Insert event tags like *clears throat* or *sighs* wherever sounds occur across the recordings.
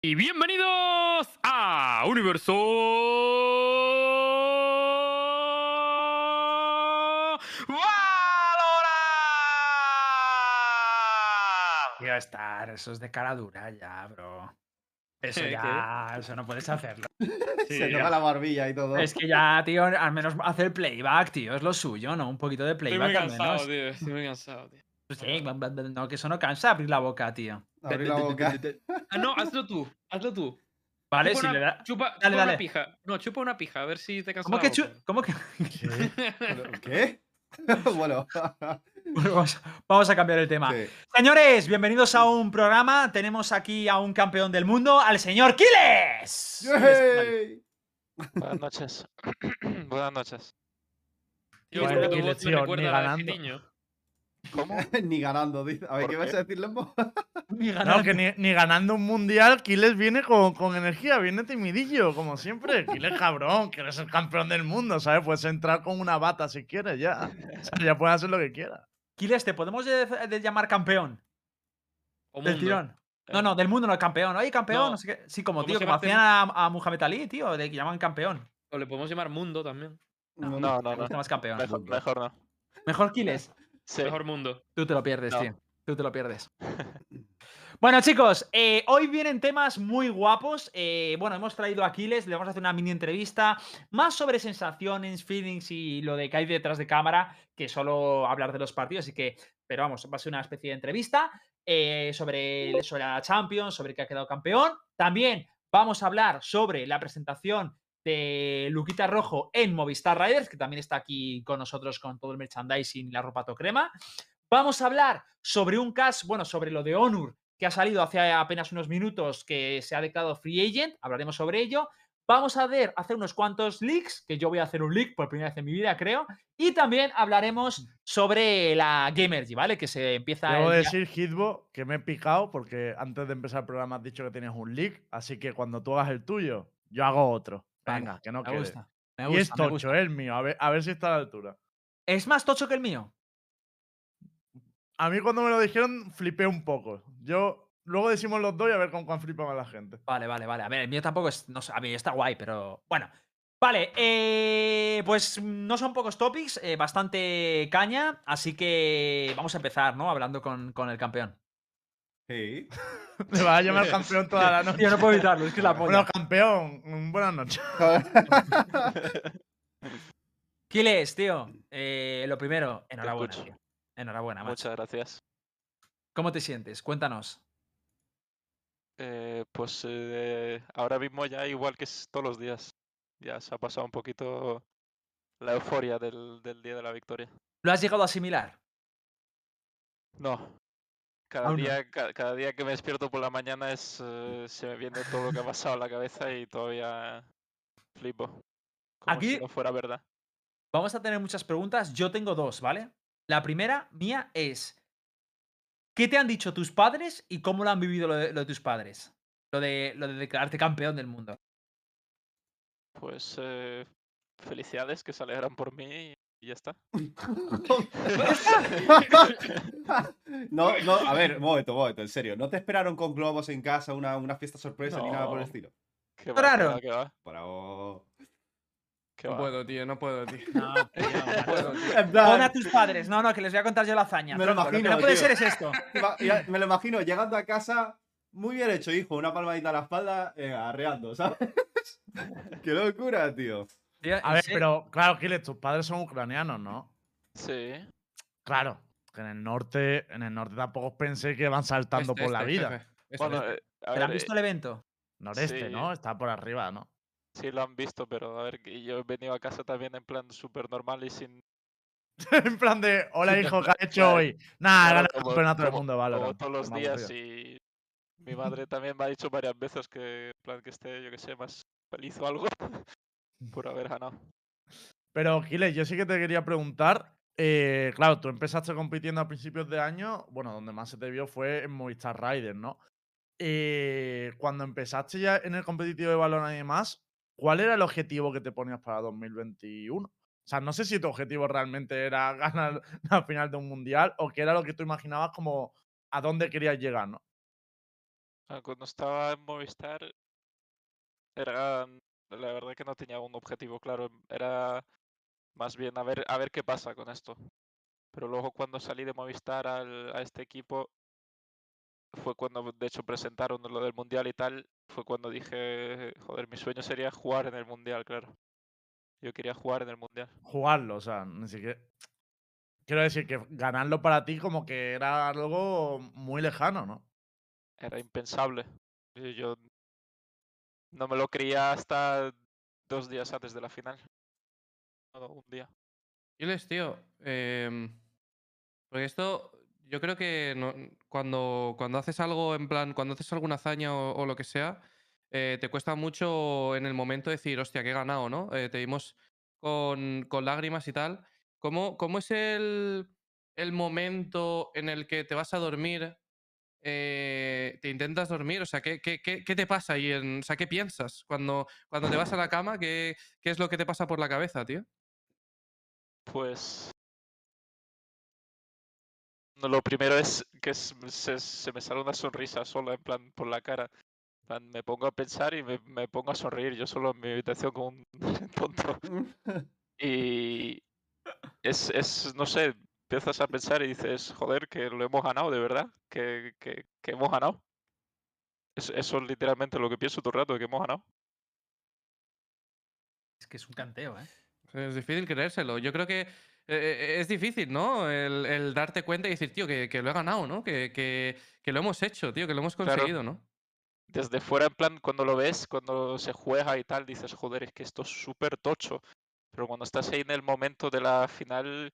Y bienvenidos a Universo Valora. Ya estar, eso es de cara dura ya, bro. Eso *laughs* ¿Qué? ya, eso no puedes hacerlo. *laughs* Se ya. toca la barbilla y todo. Es que ya, tío, al menos hacer playback, tío, es lo suyo, ¿no? Un poquito de Estoy playback muy al cansado, menos. tío. Estoy muy cansado, tío. Pues sí, no, que eso no cansa abrir la boca, tío. Abrir la boca. Ah, no, hazlo tú. Hazlo tú. Vale, chupa si una, le da. chupa, Dale, chupa dale. una pija. No, chupa una pija, a ver si te cansas. ¿Cómo que, chu- ¿Cómo que? *laughs* ¿Pero ¿Qué? *laughs* bueno. Vamos, vamos a cambiar el tema. sí. Señores, bienvenidos a un programa. Tenemos aquí a un campeón del mundo, al señor Kiles. ¡Yay! Buenas noches. *clears throat* Buenas noches. Tío, Bueno, me tío, recuerda ni a la de ganando. ¿Cómo? *laughs* Ni ganando, dice. A ver, ¿Por ¿qué vas qué? a decir, Lembo? *laughs* Ni No, ganando. que ni, ni ganando un mundial, Kiles viene con, con energía, viene timidillo, como siempre. Kiles cabrón, que eres el campeón del mundo, ¿sabes? Puedes entrar con una bata si quieres, ya. O sea, ya puedes hacer lo que quieras. Kiles, ¿te podemos de- de llamar campeón? O Del mundo. tirón. No, no, del mundo no, campeón. Oye, campeón, no, No. sé qué. Sí, como ¿Cómo tío, se como hacían a, a Muhammad Ali, tío, de que llaman campeón. O le podemos llamar mundo también. No, No, no, no. gusta más campeón. Mejor, Mundo. mejor no. Mejor Kiles. Sí. Mejor mundo. Tú te lo pierdes, No. tío. Tú te lo pierdes. *laughs* Bueno, chicos, eh, hoy vienen temas muy guapos. Eh, bueno, hemos traído a Aquiles, le vamos a hacer una mini entrevista más sobre sensaciones, feelings y lo de que hay detrás de cámara que solo hablar de los partidos. Así que, pero vamos, va a ser una especie de entrevista eh, sobre, sobre la Champions, sobre que ha quedado campeón. También vamos a hablar sobre la presentación de Luquita Rojo en Movistar Riders, que también está aquí con nosotros con todo el merchandising y la ropa crema. Vamos a hablar sobre un caso, bueno, sobre lo de Onur, que ha salido hace apenas unos minutos, que se ha declarado free agent. Hablaremos sobre ello. Vamos a ver, hacer unos cuantos leaks, que yo voy a hacer un leak por primera vez en mi vida, creo. Y también hablaremos sobre la Gamergy, ¿vale? Que se empieza Debo el decir, Hitbo, que me he picado porque antes de empezar el programa has dicho que tenías un leak, así que cuando tú hagas el tuyo, yo hago otro. Venga, que no Me quede. gusta. Me y es gusta, me tocho, gusta. eh, el mío, a ver, a ver si está a la altura. ¿Es más tocho que el mío? A mí cuando me lo dijeron flipé un poco. Yo luego decimos los dos y a ver con cuán flipa más la gente. Vale, vale, vale. A ver, el mío tampoco es. No sé, a mí está guay, pero. Bueno. Vale, eh, pues no son pocos topics, eh, bastante caña, así que vamos a empezar, ¿no? Hablando con, con el campeón. Sí. *laughs* Me vas a llamar campeón toda la *laughs* noche. Tío, no puedo evitarlo, es que la Bueno, polla. campeón, mm, buenas noches. *laughs* Kiles, tío, eh, lo primero, enhorabuena, tío. Enhorabuena, macho. Muchas gracias. ¿Cómo te sientes? Cuéntanos. Eh, pues eh, ahora mismo ya igual que es todos los días. Ya se ha pasado un poquito la euforia del, del día de la victoria. ¿Lo has llegado a asimilar? No. Cada no. día, cada día que me despierto por la mañana es eh, se me viene todo lo que ha pasado en la cabeza y todavía flipo. Como Aquí- si no fuera verdad. Vamos a tener muchas preguntas. Yo tengo dos, ¿vale? La primera mía es: ¿qué te han dicho tus padres y cómo lo han vivido lo de, lo de tus padres? Lo de, lo de declararte campeón del mundo. Pues eh, felicidades que se alegran por mí y ya está. *laughs* no, no, a ver, un momento, un momento, en serio. ¿No te esperaron con globos en casa, una, una fiesta sorpresa ni nada por el estilo? ¿Qué Claro. va, qué va, qué No va? puedo, tío, no puedo, tío. No, tío, No *laughs* puedo, tío. En Pon a tus padres. No, no, que les voy a contar yo la hazaña. Me lo tronco. que imagino, no puede tío. ser es esto. me lo imagino llegando a casa. Muy bien hecho, hijo. Una palmadita a la espalda, eh, arreando, ¿sabes? *laughs* ¡Qué locura, tío! A ver, pero claro, Kiles, tus padres son ucranianos, ¿no? Sí. Claro, que en el norte, en el norte tampoco pensé que van saltando Este, por la este, vida. este, Bueno, eh, a ¿Pero han ver, visto eh, el evento? Noreste, Sí. ¿no? Está por arriba, ¿no? sí lo han visto, pero a ver, yo he venido a casa también en plan súper normal y sin... *laughs* en plan de, hola hijo, ¿qué has hecho hoy? Nada, claro, gana el como- campeonato del como- mundo, como Valorant. todos los días y mi madre también me ha dicho varias veces que, en plan, que esté, yo que sé, más feliz o algo *laughs* por haber ganado. Pero, Kiles, yo sí que te quería preguntar. eh, claro, tú empezaste compitiendo a principios de año. Bueno, donde más se te vio fue en Movistar Riders, ¿no? Eh, cuando empezaste ya en el competitivo de Valorant y demás, ¿cuál era el objetivo que te ponías para 2021? O sea, no sé si tu objetivo realmente era *laughs* ganar la final de un mundial o qué era lo que tú imaginabas como a dónde querías llegar, ¿no? Ah, Cuando estaba en Movistar, era, la verdad que no tenía un objetivo claro, era más bien a ver, a ver qué pasa con esto. Pero luego cuando salí de Movistar al- a este equipo, fue cuando de hecho presentaron lo del Mundial y tal, fue cuando dije, joder, mi sueño sería jugar en el Mundial, claro. Yo quería jugar en el Mundial. Jugarlo, o sea, ni siquiera. Quiero decir que ganarlo para ti como que era algo muy lejano, ¿no? Era impensable. Yo- Yo no me lo creía hasta dos días antes de la final. No, un día. Giles, tío. em, porque esto, yo creo que cuando, cuando haces algo en plan, cuando haces alguna hazaña o, o lo que sea, eh, te cuesta mucho en el momento decir, hostia, que he ganado, ¿no? Eh, te vimos con, con lágrimas y tal. ¿Cómo, cómo es el, el momento en el que te vas a dormir? Eh, te intentas dormir, o sea, ¿qué, qué, qué- qué te pasa ahí? En, o sea, ¿qué piensas cuando, cuando te vas a la cama? ¿Qué, ¿Qué es lo que te pasa por la cabeza, tío? Pues. Lo primero es que se, se me sale una sonrisa sola, en plan, por la cara. En plan, me pongo a pensar y me, me pongo a sonreír yo solo en mi habitación como un *laughs* tonto. *laughs* Y es, es, no sé, empiezas a pensar y dices, joder, que lo hemos ganado, de verdad, que, que, que hemos ganado. Es- eso es literalmente lo que pienso todo el rato, que hemos ganado. Es que es un canteo, ¿eh? Es difícil creérselo. Yo creo que eh, eh, es difícil, ¿no? El, el darte cuenta y decir, tío, que, que lo he ganado, ¿no? Que, que- que lo hemos hecho, tío, que lo hemos Claro. conseguido, ¿no? Desde fuera, en plan, cuando lo ves, cuando se juega y tal, dices, joder, es que esto es súper tocho. Pero cuando estás ahí en el momento de la final,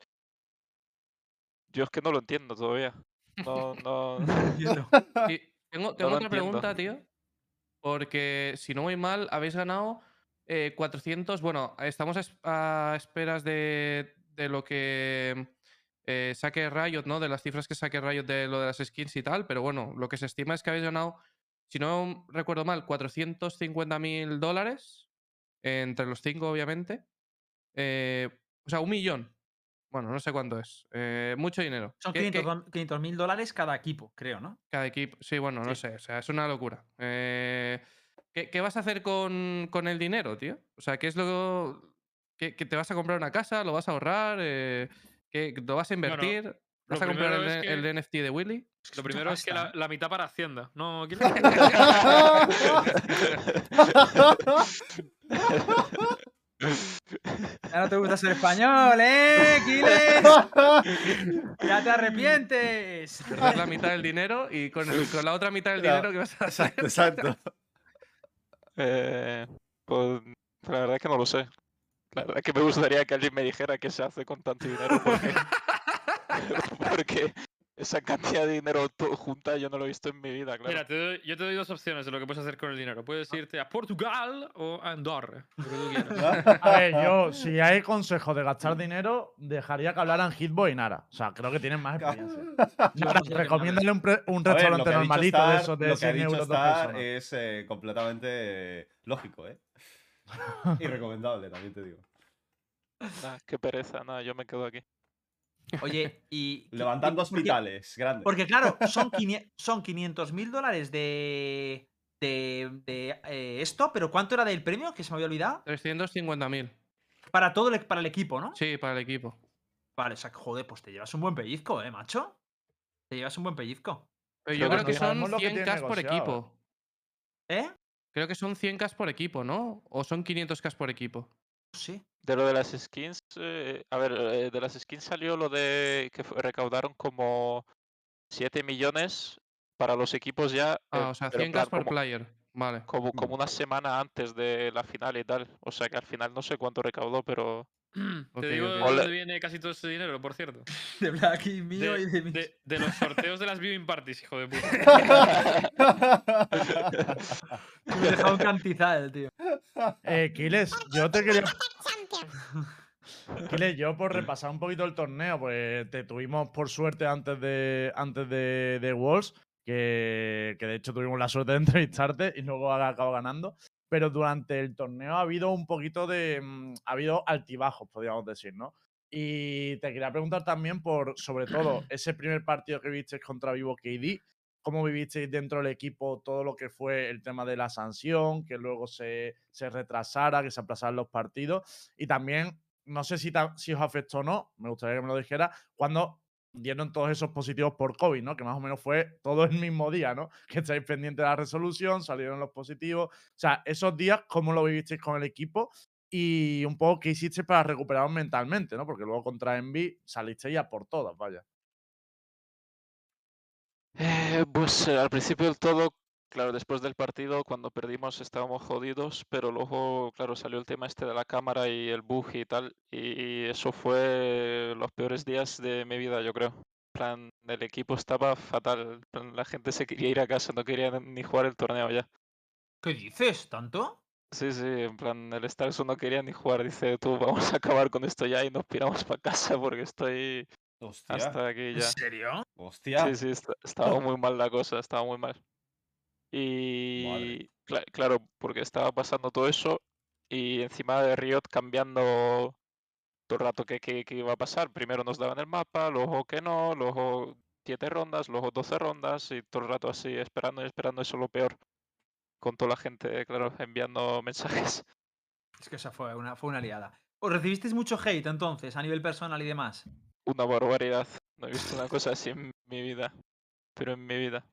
yo es que no lo entiendo todavía. No, *laughs* *laughs* no. Tengo, otra pregunta, tío. Porque si no voy mal, habéis ganado eh, 400. Bueno, estamos a es- a esperas de, de lo que eh, saque Riot, ¿no? De las cifras que saque Riot de lo de las skins y tal. Pero bueno, lo que se estima es que habéis ganado, si no recuerdo mal, 450 mil dólares. Entre los cinco, obviamente. Eh, o sea, un millón. Bueno, no sé cuánto es. Eh, mucho dinero. Son ¿Qué- qué- 500 mil dólares cada equipo, creo, ¿no? cada equipo. Sí, bueno, no sé. O sea, es una locura. Eh, ¿qué, qué vas a hacer con, con el dinero, tío? O sea, ¿qué es lo. ¿Qué, que te vas a comprar una casa? ¿Lo vas a ahorrar? Eh, ¿qué, ¿Lo vas a invertir? ¿Vas a comprar el, NFT de Willy? Lo primero es que la, ¿eh? la mitad para Hacienda. ¿No? *laughs* Ya no te gusta ser español, ¿eh, Giles? *laughs* ¡Ya te arrepientes! Perder la mitad del dinero y con, el- con la otra mitad del Claro, dinero que vas a hacer. Exacto, exacto. Eh, pues la verdad que no lo sé. La verdad que me gustaría que alguien me dijera qué se hace con tanto dinero porque, *laughs* porque esa cantidad de dinero to- junta yo no lo he visto en mi vida, claro. Mira, te doy- yo te doy dos opciones de lo que puedes hacer con el dinero. Puedes irte a Portugal o a Andorra. Lo que tú quieras. *laughs* A ver, yo, si hay consejo de gastar dinero, dejaría que hablaran Hitboy y Nara. O sea, creo que tienen más experiencia. *laughs* Nara, recomiéndale un, un ver, restaurante normalito de esos de lo que ha 100 dicho euros es eh, completamente eh, lógico, ¿eh? *laughs* Y recomendable, también te digo. Nah, qué pereza, nada, yo me quedo aquí. Oye, y. Levantando porque- hospitales, grandes. Porque, claro, son, son 500 mil dólares de. de, de, eh, esto, pero ¿cuánto era del premio? Que se me había olvidado. 350.000. Para todo el, para el equipo, ¿no? Sí, para el equipo. Vale, o sea, joder, pues te llevas un buen pellizco, ¿eh, macho? Te llevas un buen pellizco. Pero yo creo que no son sabemos lo que 100k tiene por equipo. ¿Eh? Creo que son 100k por equipo, ¿no? O son 500k por equipo. Sí. De lo de las skins, eh, a ver, eh, de las skins salió lo de que recaudaron como 7 millones para los equipos ya. eh, Ah, o sea, pero en 100k plan por player. Vale. como, como una semana antes de la final y tal. O sea que al final no sé cuánto recaudó, pero Te Ok, digo de dónde viene casi todo ese dinero, por cierto. *laughs* De Blacky mío De, y de mis. de- de los sorteos de las viewing parties, hijo de puta. Me he dejado un cantizal, tío. Eh, Kiles, yo te quería. Kiles, *laughs* yo por repasar un poquito el torneo, pues te tuvimos por suerte antes de antes de, de Worlds, que, que de hecho tuvimos la suerte de *laughs* entrevistarte y luego ha acabado ganando. Pero durante el torneo ha habido un poquito de. mm, ha habido altibajos, podríamos decir, ¿no? Y te quería preguntar también por, sobre todo, *clears throat* ese primer partido que viste contra Vivo KD. cómo vivisteis dentro del equipo todo lo que fue el tema de la sanción, que luego se, se retrasara, que se aplazaran los partidos. Y también, no sé si, si os afectó o no, me gustaría que me lo dijera, cuando dieron todos esos positivos por COVID, ¿no? Que más o menos fue todo el mismo día, ¿no? *laughs* Que estáis pendientes de la resolución, salieron los positivos. O sea, esos días, ¿cómo lo vivisteis con el equipo? Y un poco qué hicisteis para recuperaros mentalmente, ¿no? Porque luego contra Envy salisteis ya por todas, vaya. Eh, pues eh, al principio del todo, claro, después del partido, cuando perdimos estábamos jodidos, pero luego, claro, salió el tema este de la cámara y el bug y tal, y eso fue los peores días de mi vida, yo creo. En plan, el equipo estaba fatal, en plan, la gente se quería ir a casa, no quería ni jugar el torneo ya. ¿Qué dices? ¿Tanto? Sí, sí, en plan, el Starkson no quería ni jugar, dice, tú, vamos a acabar con esto ya y nos piramos para casa porque estoy Hostia. hasta aquí ¿En ya. serio? Hostia. Sí, sí, esta- estaba muy mal la cosa, estaba muy mal. Y cla- claro, porque estaba pasando todo eso y encima de Riot cambiando todo el rato que, que, que iba a pasar. Primero nos daban el mapa, luego que no, luego 7 rondas, luego 12 rondas y todo el rato así esperando y esperando eso lo peor. Con toda la gente, claro, enviando *laughs* mensajes. Es que esa fue una, fue una liada. ¿Os recibisteis mucho hate entonces, a nivel personal y demás? Una barbaridad. No he visto una cosa así en mi vida. Pero en mi vida.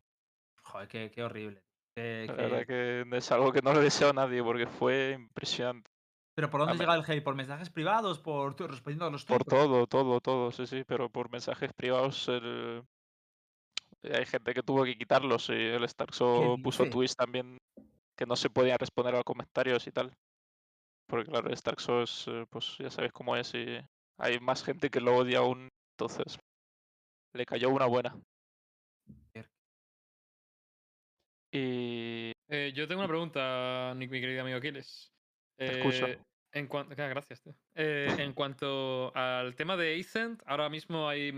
Joder, qué, qué horrible. La verdad que es algo que no le deseo a nadie porque fue impresionante. ¿Pero por dónde llega el hate? ¿Por mensajes privados? ¿Por respondiendo a los Por todo, todo, todo, sí, sí, pero por mensajes privados el- hay gente que tuvo que quitarlos y el Starkso puso tweets también que no se podían responder a los comentarios y tal. Porque claro, el Starkso es, eh, pues ya sabéis cómo es y hay más gente que lo odia aún, entonces le cayó una buena. Y Eh, yo tengo una pregunta, Nick, mi querido amigo Aquiles. Te escucho. Eh, En cuanto, gracias, tío. Eh, en cuanto al tema de Ascent, ahora mismo hay,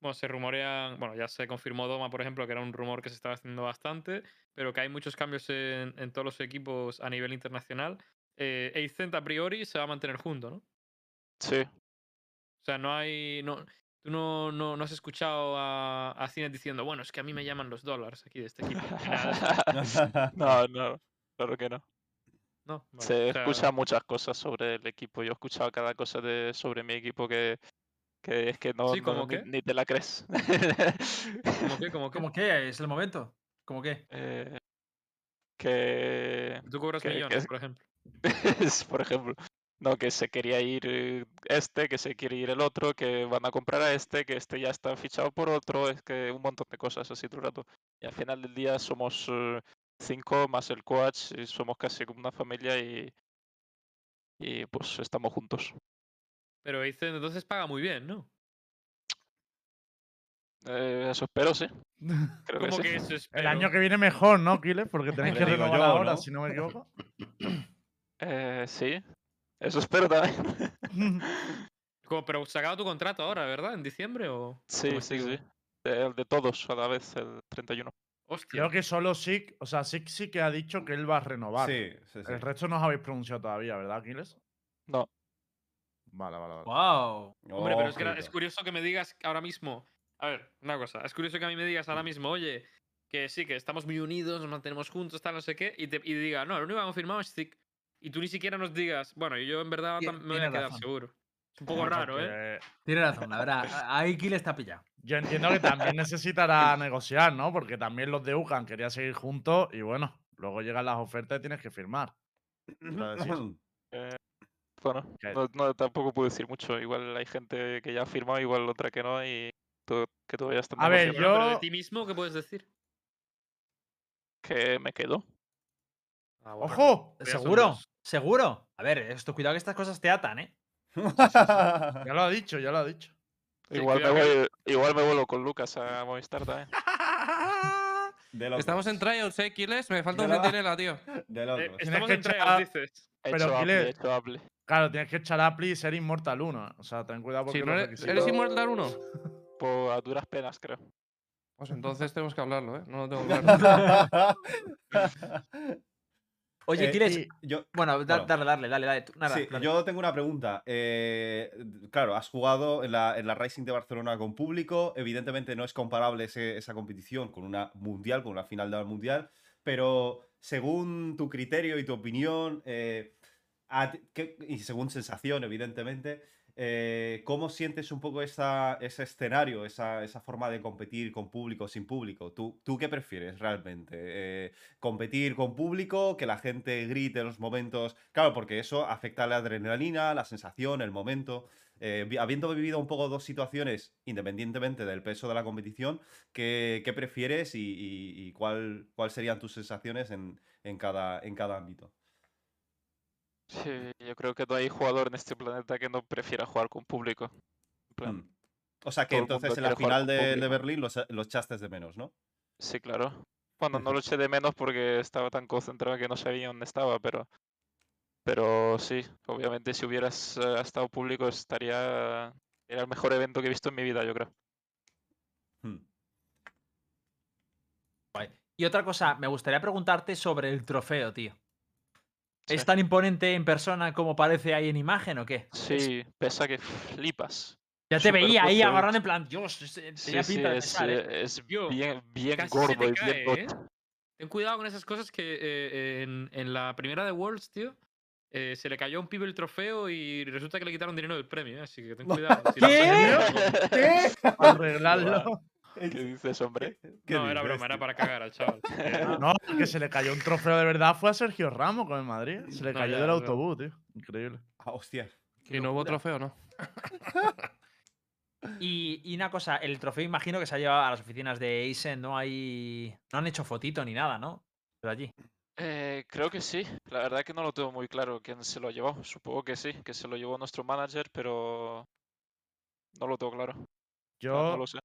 bueno, se rumorean, bueno, ya se confirmó Doma, por ejemplo, que era un rumor que se estaba haciendo bastante, pero que hay muchos cambios en, en todos los equipos a nivel internacional. Eh, Ascent a priori se va a mantener junto, ¿no? O sí, sea, no hay, no, tú no, no, no has escuchado a, a Cinet diciendo, bueno, es que a mí me llaman los dólares aquí de este equipo. *laughs* no, no, claro que no. No, vale, Se o sea, escuchan muchas cosas sobre el equipo. Yo he escuchado cada cosa de, sobre mi equipo que, que es que no, Sí, ¿cómo no- ni, qué? ni te la crees. ¿Cómo qué? ¿Cómo qué? *laughs* ¿Cómo que? ¿Es el momento? ¿Cómo que? Eh, que, Tú cobras que- millones, es- por ejemplo. *laughs* por ejemplo, no, que se quería ir este, que se quiere ir el otro, que van a comprar a este, que este ya está fichado por otro, es que un montón de cosas así todo el rato. Y al final del día somos eh, cinco más el coach y somos casi como una familia y, y pues estamos juntos. Pero Aizen entonces paga muy bien, ¿no? Eh, eso espero, sí. *laughs* Creo que ¿Cómo sí. que eso El año que viene mejor, ¿no, Kiles? Porque tenéis que renovar ahora, ¿no? si no me equivoco. Eh, sí, eso espero también. *laughs* Como- Pero se acaba tu contrato ahora, ¿verdad? ¿En diciembre o...? Sí, ¿Cómo sí, sí. De, el de todos a la vez, el 31. Hostia. Creo que solo Sik, o sea, Sik sí que ha dicho que él va a renovar. Sí, sí, sí. El resto no os habéis pronunciado todavía, ¿verdad, Aquiles? No, Vale, vale, vale. ¡Wow! Hombre, pero es que curioso que me digas ahora mismo... A ver, una cosa. Es curioso que a mí me digas ahora mismo, oye, que sí, que estamos muy unidos, nos mantenemos juntos, tal, no sé qué, y, te, y diga, no, lo único que han confirmado es Zik. Y tú ni siquiera nos digas, bueno, yo en verdad Tien- tam- me voy a quedar razón. seguro. Es un poco raro, ¿eh? Tiene razón, la verdad. Ahí Kill está pillado. Yo entiendo que también necesitará negociar, ¿no? Porque también los de UCAN querían seguir juntos y bueno, luego llegan las ofertas y tienes que firmar. Decir, *clears throat* bueno, no, no, tampoco puedo decir mucho. Igual hay gente que ya ha firmado, igual otra que no, y to- que todavía están A ver, Bueno, pero de yo- ti mismo, ¿qué puedes decir? que me quedo. Ah, bueno, ¡Ojo! ¿Seguro? ¿Seguro? A ver, esto, cuidado que estas cosas te atan, ¿eh? Ya lo ha dicho, ya lo ha dicho. Sí, igual, me cuidado que- voy, igual me vuelo con Lucas a Movistar también. *laughs* Estamos en tryouts, eh, Kiles. Me falta un sentinela, tío. *laughs* De Eh, estamos que en trials, echar- dices. He Pero hecho Apple, Kile- he hecho Apple. Claro, tienes que echar Appli y ser Inmortal 1. O sea, ten cuidado porque Si no eres, requisitos- ¿eres Immortal 1? Por a duras penas, creo. Pues entonces tenemos que hablarlo, ¿eh? No lo tengo *laughs* claro. Oye, Eh, Yo, bueno, da- bueno. dale, dale, dale, dale. tú- Nada, Sí, dale. yo tengo una pregunta. Eh, claro, has jugado en la, en la Racing de Barcelona con público. Evidentemente no es comparable ese- esa competición con una mundial, con una final del mundial. Pero según tu criterio y tu opinión, eh, a ti- ¿qué- y según sensación, evidentemente, eh, ¿cómo sientes un poco ese escenario, esa, forma de competir con público, sin público? ¿Tú, tú qué prefieres realmente? Eh, competir con público, que la gente grite en los momentos. Claro, porque eso afecta la adrenalina, la sensación, el momento. Eh, habiendo vivido un poco dos situaciones, independientemente del peso de la competición, ¿qué, prefieres y, y- y cuál, cuál serían tus sensaciones en cada ámbito? Sí, yo creo que no hay jugador en este planeta que no prefiera jugar con público. En plan, Mm. O sea que entonces en la final de, de. Berlín los, los echaste de menos, ¿no? Sí, claro. Bueno, no *laughs* lo eché de menos porque estaba tan concentrado que no sabía dónde estaba, pero, pero sí, obviamente si hubieras eh, estado público estaría, era el mejor evento que he visto en mi vida, yo creo. Mm. Y otra cosa, me gustaría preguntarte sobre el trofeo, tío. ¿Es tan imponente en persona como parece ahí en imagen o qué? Sí, pesa que flipas. ya te veía ahí agarrando en plan, Dios, eh, Sí, tenía sí, de es, ¿eh? eh, bien, bien gordo y cae, bien ¿eh? Ten cuidado con esas cosas que eh, en, en la primera de Worlds, tío, eh, se le cayó a un pibe el trofeo y resulta que le quitaron dinero del premio, ¿eh? así que ten cuidado. si *laughs* ¿Qué? ¿Qué? Arreglarlo. ¿Qué dices, hombre? *laughs* ¿Qué No, era broma, era para cagar al chaval. *laughs* No, que se le cayó un trofeo de verdad fue a Sergio Ramos con el Madrid. Se le No, cayó ya, del autobús, tío. Increíble. Ah, hostia. Y no hubo trofeo, ¿no? *laughs* Y, y una cosa, el trofeo imagino que se ha llevado a las oficinas de Eisen, no hay. No han hecho fotito ni nada, ¿no? Pero allí. Eh, creo que sí. La verdad que no lo tengo muy claro quién se lo llevó. Supongo que sí, que se lo llevó nuestro manager, pero no lo tengo claro. No, Yo no lo sé.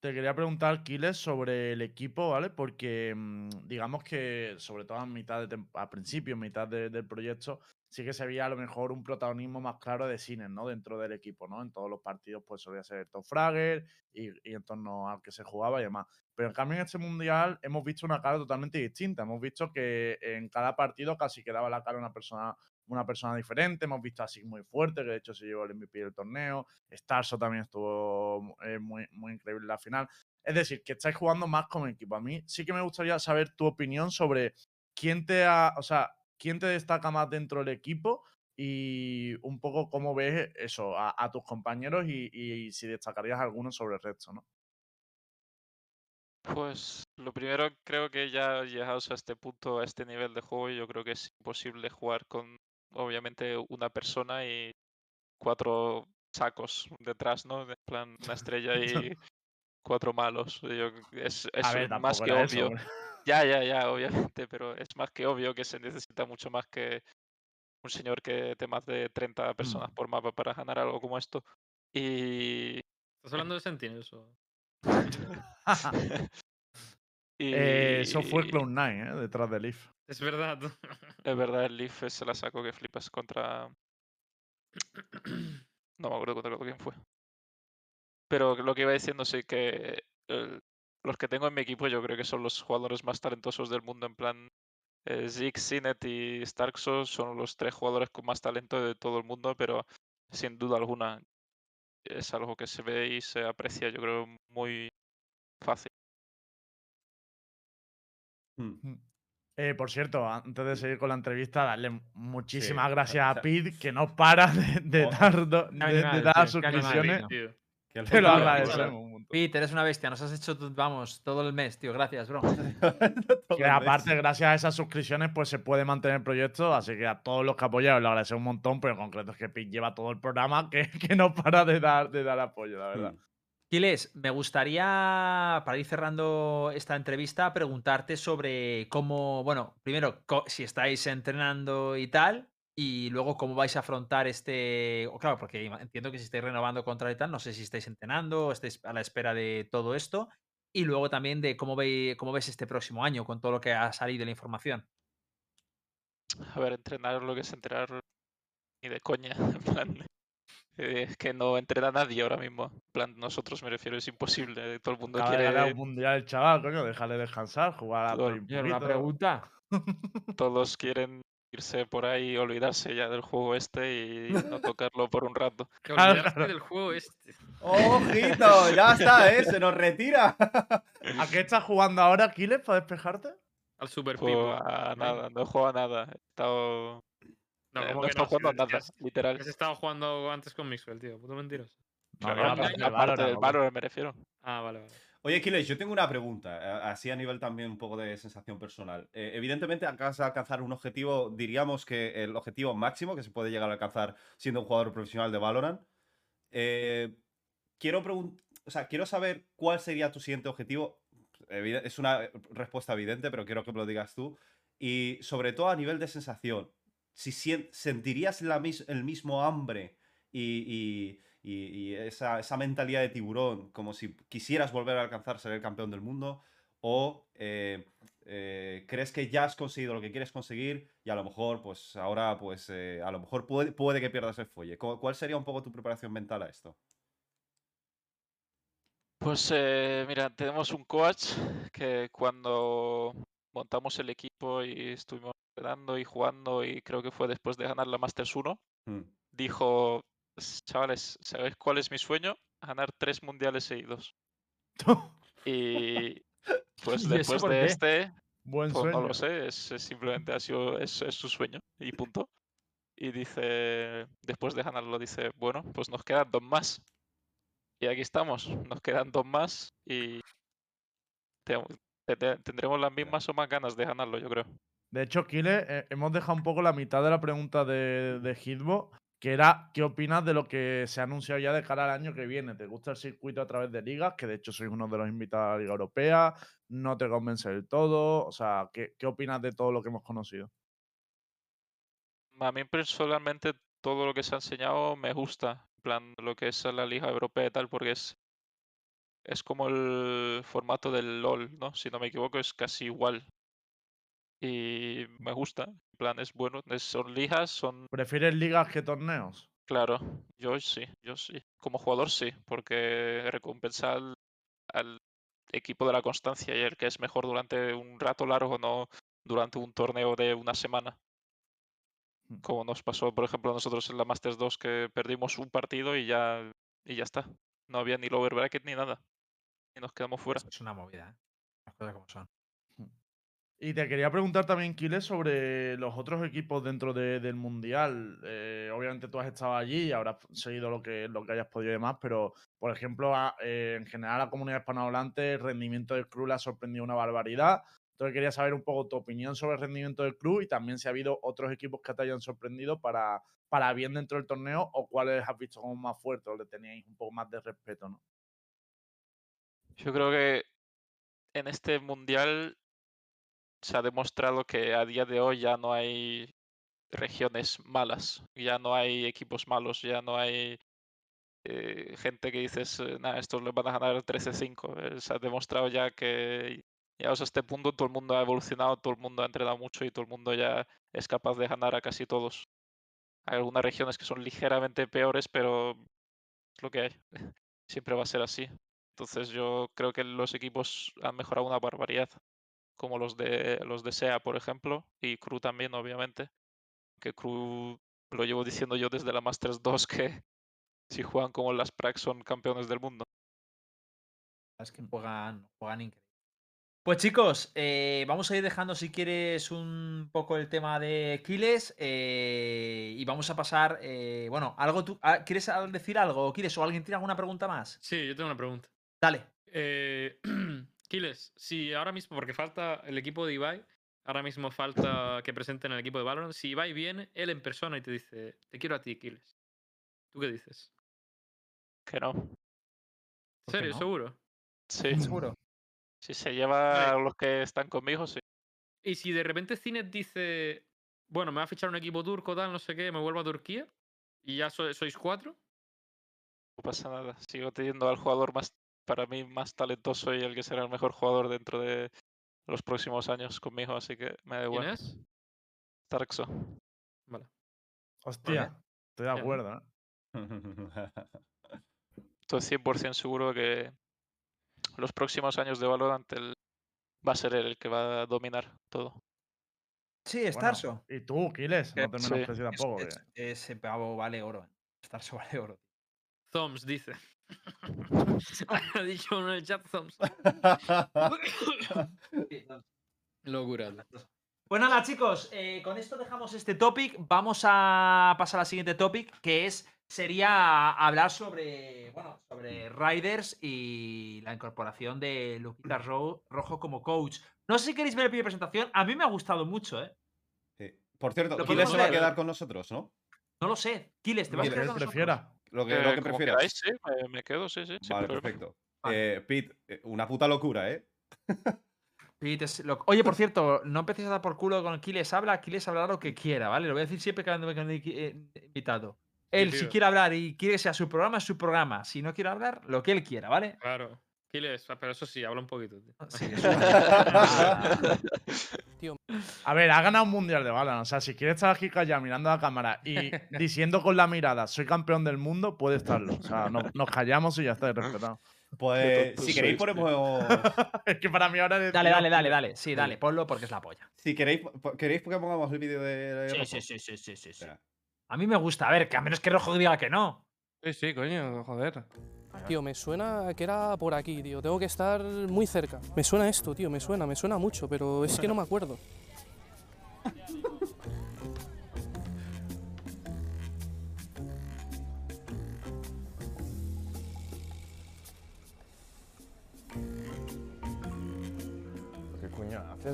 Te quería preguntar, Kiles, sobre el equipo, ¿vale? Porque mm, digamos que, sobre todo a mitad de a principio, en mitad de- del proyecto, sí que se veía a lo mejor un protagonismo más claro de Cines, ¿no? Dentro del equipo, ¿no? En todos los partidos, pues solía ser Top Fragger y, y en torno al que se jugaba y demás. Pero en cambio en este mundial hemos visto una cara totalmente distinta. Hemos visto que en cada partido casi quedaba la cara una persona, una persona diferente. Hemos visto así muy fuerte, que de hecho se llevó el MVP del torneo. Starso también estuvo eh, muy, muy increíble en la final. Es decir, que estáis jugando más como equipo. A mí sí que me gustaría saber tu opinión sobre quién te ha, o sea, quién te destaca más dentro del equipo y un poco cómo ves eso a, a tus compañeros y, y si destacarías alguno sobre el resto, ¿no? Pues lo primero creo que ya llegados a este punto, a este nivel de juego, yo creo que es imposible jugar con obviamente una persona y cuatro sacos detrás, ¿no? En plan una *laughs* estrella y cuatro malos. Yo- es es ver, más que eso, obvio. Ya, ya, ya, obviamente, *laughs* pero es más que obvio que se necesita mucho más que un señor que te más de 30 personas Mm. por mapa para ganar algo como esto. Y, ¿Estás hablando de Sentinels o...? *laughs* Eh, eso fue y Cloud9, ¿eh? detrás del Leaf. Es verdad. es verdad, el Leaf se la sacó que flipas contra. *clears throat* No me acuerdo contra quién fue. Pero lo que iba diciendo, sí que el- los que tengo en mi equipo yo creo que son los jugadores más talentosos del mundo. En plan, eh, Ziggs, Sinet y Starksos son los tres jugadores con más talento de todo el mundo, pero sin duda alguna es algo que se ve y se aprecia, yo creo, muy fácil. Mm. Eh, por cierto, antes de seguir con la entrevista, darle muchísimas Sí, gracias o a Pete, que no para de, de Oh, dar, do- de dar tío, suscripciones. animal, Te lo agradecemos. Pete, eres una bestia, nos has hecho, vamos, todo el mes, tío. Gracias, bro. *laughs* Que aparte, gracias a esas suscripciones, pues se puede mantener el proyecto. Así que a todos los que apoyáis, lo agradecemos un montón. Pero en concreto es que Pete lleva todo el programa que, que no para de dar, de dar apoyo, la verdad. Mm. Giles, me gustaría, para ir cerrando esta entrevista, preguntarte sobre cómo, bueno, primero, si estáis entrenando y tal, y luego cómo vais a afrontar este, claro, porque entiendo que si estáis renovando contra y tal, no sé si estáis entrenando estáis a la espera de todo esto, y luego también de cómo, ve, cómo ves este próximo año con todo lo que ha salido de la información. A ver, entrenar lo que es entrenar ni de coña. *laughs* En plan, es que no entrena nadie ahora mismo. En plan, nosotros me refiero, es imposible. *laughs* Todo el mundo Acaba de ganar quiere. un mundial chaval, coño. Déjale descansar, jugar a Todo- Yo, una pregunta. *laughs* Todos quieren irse por ahí y olvidarse ya del juego este y no *laughs* tocarlo por un rato. Que claro. del juego este. ¡Ojito! Ya está, ¿eh? Se nos retira. ¿A qué estás jugando ahora, Kiles, para despejarte? Al Super People. a nada, no he jugado a nada. He estado. No, eh, como que no? jugando nada, literal. Has estado jugando antes con Mixwell, tío. Puto mentiroso. No, aparte del Valorant, me refiero. Ah, vale, vale. Oye, Kiles, yo tengo una pregunta, a- así a nivel también un poco de sensación personal. Eh, evidentemente, acabas de alcanzar un objetivo, diríamos que el objetivo máximo que se puede llegar a alcanzar siendo un jugador profesional de Valorant. Eh, quiero o sea, quiero saber cuál sería tu siguiente objetivo. Evide- Es una respuesta evidente, pero quiero que me lo digas tú. Y sobre todo a nivel de sensación, si sentirías la mis- el mismo hambre y, y- y- esa, esa mentalidad de tiburón, como si quisieras volver a alcanzar ser el campeón del mundo, o eh, eh, crees que ya has conseguido lo que quieres conseguir y a lo mejor, pues ahora, pues eh, a lo mejor puede, puede que pierdas el fuelle. ¿Cu- ¿Cuál sería un poco tu preparación mental a esto? Pues mira, tenemos un coach que cuando montamos el equipo y estuvimos y jugando y creo que fue después de ganar la Masters 1, Hmm. dijo, chavales, ¿sabéis cuál es mi sueño? Ganar tres mundiales seguidos. Y *laughs* pues ¿Y eso después de qué? este, Buen pues sueño. no lo sé, es, es simplemente ha sido, es, es su sueño y punto. Y dice, después de ganarlo, dice, bueno, pues nos quedan dos más. Y aquí estamos, nos quedan dos más y te- te- te- tendremos las mismas o más ganas de ganarlo, yo creo. De hecho, Kile, eh, hemos dejado un poco la mitad de la pregunta de, de Hitbo, que era ¿qué opinas de lo que se ha anunciado ya de cara al año que viene? ¿Te gusta el circuito a través de ligas? Que de hecho sois uno de los invitados a la Liga Europea, ¿no te convence del todo? O sea, ¿qué, qué opinas de todo lo que hemos conocido? A mí personalmente todo lo que se ha enseñado me gusta, en plan lo que es la Liga Europea y tal, porque es, es como el formato del LOL, ¿no? Si no me equivoco, es casi igual. Y me gusta, en plan es bueno, es- son ligas, son ¿Prefieres ligas que torneos? Claro, yo sí, yo sí. Como jugador sí, porque recompensa al, al equipo de la constancia y el que es mejor durante un rato largo, no durante un torneo de una semana. Mm. Como nos pasó, por ejemplo, a nosotros en la Masters 2 que perdimos un partido y ya, y ya está. No había ni lower bracket ni nada. Y nos quedamos fuera. Es una movida, ¿eh? Las cosas como son. Y te quería preguntar también, Kile, sobre los otros equipos dentro de- del Mundial. Eh, obviamente tú has estado allí y habrás seguido lo que, lo que hayas podido y demás, pero, por ejemplo, eh, en general a la comunidad hispanohablante, el rendimiento del crew le ha sorprendido una barbaridad. Entonces quería saber un poco tu opinión sobre el rendimiento del crew y también si ha habido otros equipos que te hayan sorprendido para, para bien dentro del torneo o cuáles has visto como más fuertes o le teníais un poco más de respeto, ¿no? Yo creo que en este mundial se ha demostrado que a día de hoy ya no hay regiones malas, ya no hay equipos malos, ya no hay eh, gente que dices, nada, estos les van a ganar 13-5. Eh, se ha demostrado ya que llegados a este punto todo el mundo ha evolucionado, todo el mundo ha entrenado mucho y todo el mundo ya es capaz de ganar a casi todos. Hay algunas regiones que son ligeramente peores, pero es lo que hay. *laughs* Siempre va a ser así. Entonces yo creo que los equipos han mejorado una barbaridad, como los de los de SEA, por ejemplo, y Crew también, obviamente. Que Crew lo llevo diciendo yo desde la Masters 2 *laughs* que si juegan como las Prax son campeones del mundo. Es que juegan, juegan increíble. Pues chicos, eh, vamos a ir dejando si quieres un poco el tema de Kiles eh, y vamos a pasar, eh, bueno, algo tú, ah, ¿quieres decir algo? ¿Quieres o alguien tiene alguna pregunta más? Sí, yo tengo una pregunta. Dale. *clears throat* Kiles, si ahora mismo, porque falta el equipo de Ibai, ahora mismo falta que presenten el equipo de Valorant. Si Ibai viene, él en persona y te dice, te quiero a ti, Kiles. ¿Tú qué dices? Que no. ¿Por qué ¿Serio? no? ¿Seguro? Sí, Seguro. si se lleva a los que están conmigo, sí. Y si de repente Cinet dice, bueno, me va a fichar un equipo turco, tal, no sé qué, me vuelvo a Turquía y ya so- sois cuatro, No pasa nada. Sigo teniendo al jugador más, para mí, más talentoso y el que será el mejor jugador dentro de los próximos años conmigo, así que me da ¿quién igual. es? Tarxo. Vale. Hostia, estoy de acuerdo, ¿eh? Estoy 100% seguro que los próximos años de Valorant él va a ser él el que va a dominar todo. Sí, Bueno, Starso. y tú, Kiles, no te Sí. menosprecies Es- tampoco. es- que- ese pavo vale oro. Starso vale oro. Thumbs dice. *laughs* ha dicho uno en el chat Thumbs. Locura. Pues nada, chicos, eh, con esto dejamos este topic. Vamos a pasar al siguiente topic, que es sería hablar sobre, bueno, sobre Riders y la incorporación de Luquita Ro- Rojo como coach. No sé si queréis ver el vídeo de presentación. A mí me ha gustado mucho, ¿eh? Sí. Por cierto, Lo Kiles se va a quedar con nosotros, ¿no? No lo sé. Kiles, ¿te vas a quedar con nosotros? Lo que, Eh, lo que como prefieras. queráis, sí, me, me quedo, sí, sí. Vale, problema. perfecto. Vale. Eh, Pete, eh, una puta locura, ¿eh? *laughs* Pete es lo- Oye, por cierto, no empecéis a dar por culo con Kiles habla. Kiles hablará lo que quiera, ¿vale? Lo voy a decir siempre que el eh, invitado. Él, si quiere hablar y quiere que sea su programa, es su programa. Si no quiere hablar, lo que él quiera, ¿vale? Claro. Kiles, pero eso sí, habla un poquito. tío. Sí, *laughs* *laughs* eso Ah, A ver, ha ganado un mundial de Valorant. O sea, si quiere estar aquí callado mirando a la cámara y *laughs* diciendo con la mirada, soy campeón del mundo, puede estarlo. O sea, no- nos callamos y ya está, y respetado. Pues si queréis ponemos. es que para mí ahora. Dale, dale, dale, dale. Sí, dale, ponlo porque es la polla. Si queréis, ¿queréis que pongamos el vídeo de. Sí, sí, sí, sí, sí, sí, sí. A mí me gusta. A ver, que a menos que Rojo diga que no. Sí, sí, coño, joder. Tío, me suena que era por aquí, tío. Tengo que estar muy cerca. Me suena esto, tío, me suena, me suena mucho, pero es que no me acuerdo. *laughs*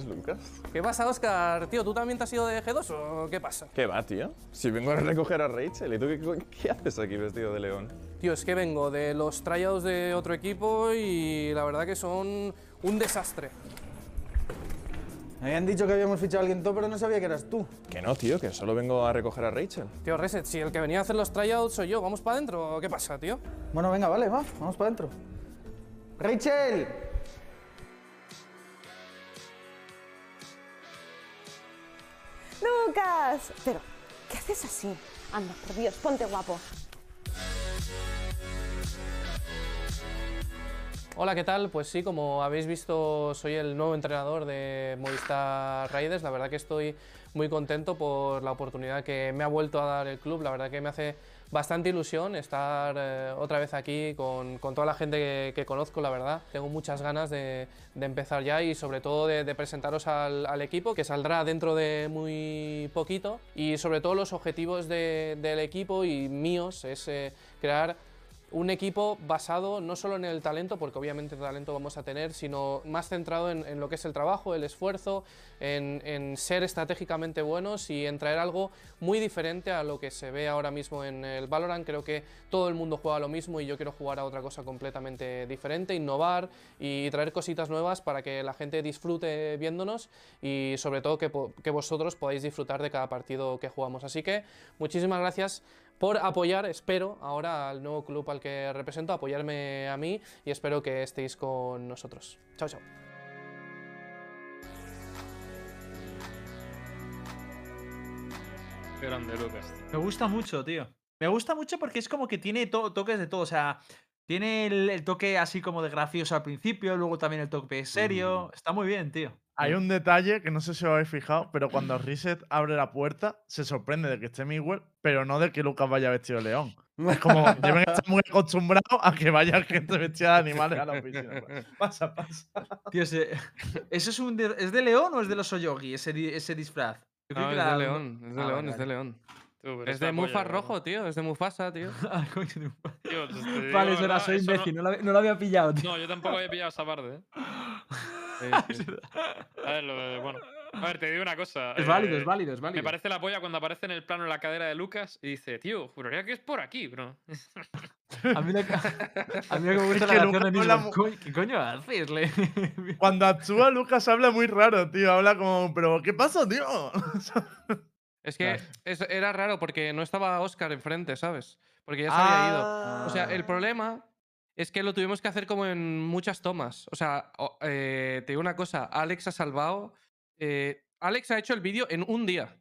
Lucas? ¿Qué pasa, Oscar? Tío, ¿tú también te has ido de G2 o qué pasa? ¿Qué va, tío? Si vengo a recoger a Rachel, ¿y tú qué, haces aquí vestido de león? Tío, es que vengo de los tryouts de otro equipo y la verdad que son un desastre. Me habían dicho que habíamos fichado a alguien top, pero no sabía que eras tú. Que no, tío, que solo vengo a recoger a Rachel. Tío, Reset, si el que venía a hacer los tryouts soy yo, ¿vamos para adentro o qué pasa, tío? Bueno, venga, vale, va, vamos para adentro. ¡Rachel! Lucas. Pero, ¿qué haces así? Anda, por Dios, ponte guapo. Hola, ¿qué tal? Pues sí, como habéis visto, soy el nuevo entrenador de Movistar Raiders. La verdad que estoy muy contento por la oportunidad que me ha vuelto a dar el club. La verdad que me hace bastante ilusión estar eh, otra vez aquí con, con toda la gente que, conozco, la verdad. Tengo muchas ganas de, empezar ya y sobre todo de, presentaros al, equipo que saldrá dentro de muy poquito. Y sobre todo los objetivos de- del equipo y míos es eh, crear un equipo basado no solo en el talento, porque obviamente talento vamos a tener, sino más centrado en, lo que es el trabajo, el esfuerzo, en, en ser estratégicamente buenos y en traer algo muy diferente a lo que se ve ahora mismo en el Valorant. Creo que todo el mundo juega lo mismo y yo quiero jugar a otra cosa completamente diferente, innovar y traer cositas nuevas para que la gente disfrute viéndonos y sobre todo que, que vosotros podáis disfrutar de cada partido que jugamos. Así que muchísimas gracias por apoyar, espero, ahora al nuevo club al que represento, apoyarme a mí y espero que estéis con nosotros. Chao, chao. Qué grande, Lucas. Me gusta mucho, tío. Me gusta mucho porque es como que tiene to- toques de todo. O sea, tiene el, el toque así como de gracioso al principio, luego también el toque serio. Está muy bien, tío. Hay un detalle que no sé si os habéis fijado, pero cuando Reset abre la puerta, se sorprende de que esté Miguel, pero no de que Lucas vaya vestido de león. Es como, *laughs* deben estar muy acostumbrados a que vaya gente vestida de animales a la oficina. *laughs* pues. Pasa, pasa. Tío, ese- ¿eso es, un de, es de león o es de los Oyogi, ese, ese disfraz? Yo creo No, que es de un- león, es de Ah, león, vale, es de león. Tú, Es de polla, Mufa ¿no? rojo, tío, es de Mufasa, tío. *laughs* Ah, coño. Tío, *laughs* digo Vale, verdad, soy no- imbécil, no, lo, había- no lo había pillado, tío. No, yo tampoco había pillado esa parte, ¿eh? *laughs* Sí, sí. A ver, lo de, bueno. A ver, te digo una cosa. Es válido, eh, es válido, es válido. Me parece la polla cuando aparece en el plano en la cadera de Lucas y dice, tío, juraría que es por aquí, bro. A mí lo que, a mí lo que me gusta Es la que reacción de. Coño, ¿Qué coño haces? Cuando actúa Lucas habla muy raro, tío. Habla como, pero ¿qué pasa, tío? Es que Claro. es- era raro porque no estaba Oscar enfrente, ¿sabes? Porque ya se había ido. O sea, el Ah. problema es que lo tuvimos que hacer como en muchas tomas. O sea, eh, te digo una cosa, Alex ha salvado. eh, Alex ha hecho el vídeo en un día.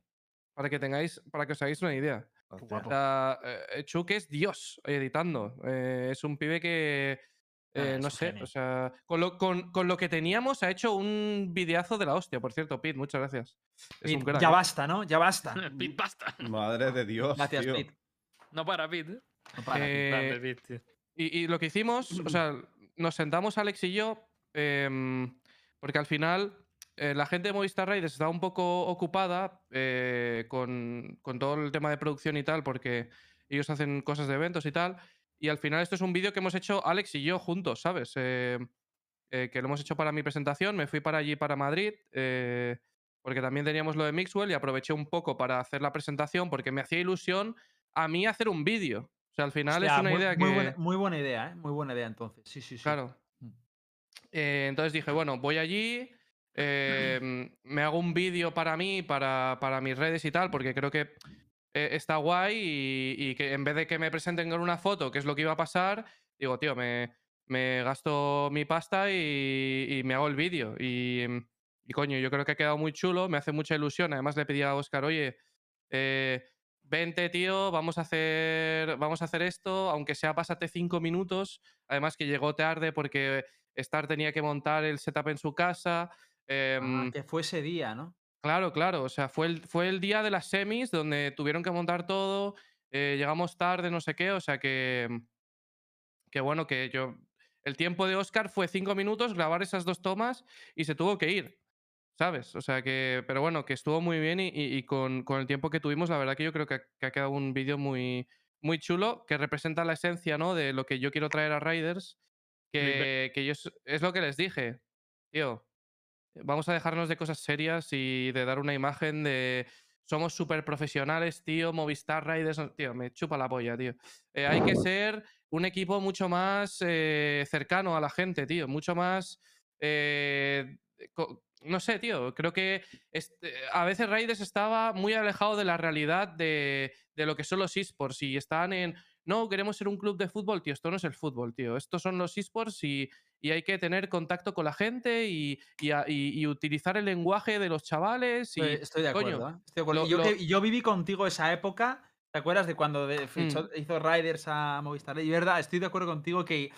Para que tengáis, para que os hagáis una idea. O sea, eh, Chuck es Dios editando. Eh, es un pibe que, Eh, Ah, es no sé, o sea, con lo, con, con lo que teníamos ha hecho un videazo de la hostia, por cierto, Pete, muchas gracias. Es un Pete, crack, ya ¿eh? basta, ¿no? Ya basta. *laughs* Pit basta. Madre de Dios, Gracias, tío. Pete. No para Pit, ¿eh? No para, Pete. Eh, Grande tío. Y, y lo que hicimos, o sea, nos sentamos Alex y yo, em, porque al final eh, la gente de Movistar Raiders estaba un poco ocupada eh, con, con todo el tema de producción y tal, porque ellos hacen cosas de eventos y tal. Y al final esto es un vídeo que hemos hecho Alex y yo juntos, ¿sabes? Eh, eh, que lo hemos hecho para mi presentación. Me fui para allí, para Madrid, eh, porque también teníamos lo de Mixwell y aproveché un poco para hacer la presentación, porque me hacía ilusión a mí hacer un vídeo. O sea, al final es una muy, idea muy que... buena, muy buena idea, ¿eh? Muy buena idea entonces. Sí, sí, sí. Claro. Mm. Entonces dije, bueno, voy allí, eh, *clears throat* me hago un vídeo para mí, para, para mis redes y tal, porque creo que eh, está guay y, y que en vez de que me presenten con una foto, que es lo que iba a pasar, digo, tío, me, me gasto mi pasta y, y me hago el vídeo. Y, y coño, yo creo que ha quedado muy chulo, me hace mucha ilusión. Además le pedí a Oscar, oye, eh, vente, tío, vamos a hacer, vamos a hacer esto, aunque sea pásate cinco minutos. Además que llegó tarde porque Star tenía que montar el setup en su casa. Ah, em, que fue ese día, ¿no? Claro, claro. O sea, fue el, fue el día de las semis donde tuvieron que montar todo. eh, llegamos tarde, no sé qué. O sea que. Que bueno, que yo. El tiempo de Oscar fue cinco minutos, grabar esas dos tomas y se tuvo que ir. ¿Sabes? O sea que. Pero bueno, que estuvo muy bien y, y- y con, con el tiempo que tuvimos, la verdad que yo creo que, ha- que ha quedado un vídeo muy, muy chulo que representa la esencia, ¿no? De lo que yo quiero traer a Riders. Que, que yo es, es lo que les dije. Tío, Vamos a dejarnos de cosas serias y de dar una imagen de somos súper profesionales, tío, Movistar Riders, no- tío, me chupa la polla, tío. Eh, hay que ser un equipo mucho más eh, cercano a la gente, tío, mucho más... eh, no sé, tío, creo que este, a veces Raiders estaba muy alejado de la realidad de, de lo que son los esports y están en, no, queremos ser un club de fútbol, tío, esto no es el fútbol, tío, estos son los esports y, y hay que tener contacto con la gente y, y a- y- y utilizar el lenguaje de los chavales. Y, Estoy, de coño, acuerdo. ¿eh? Estoy de acuerdo. lo- Y yo, lo- que- y yo viví contigo esa época. ¿Te acuerdas de cuando de- fichó- Mm. hizo Riders a Movistar? Y verdad, estoy de acuerdo contigo que,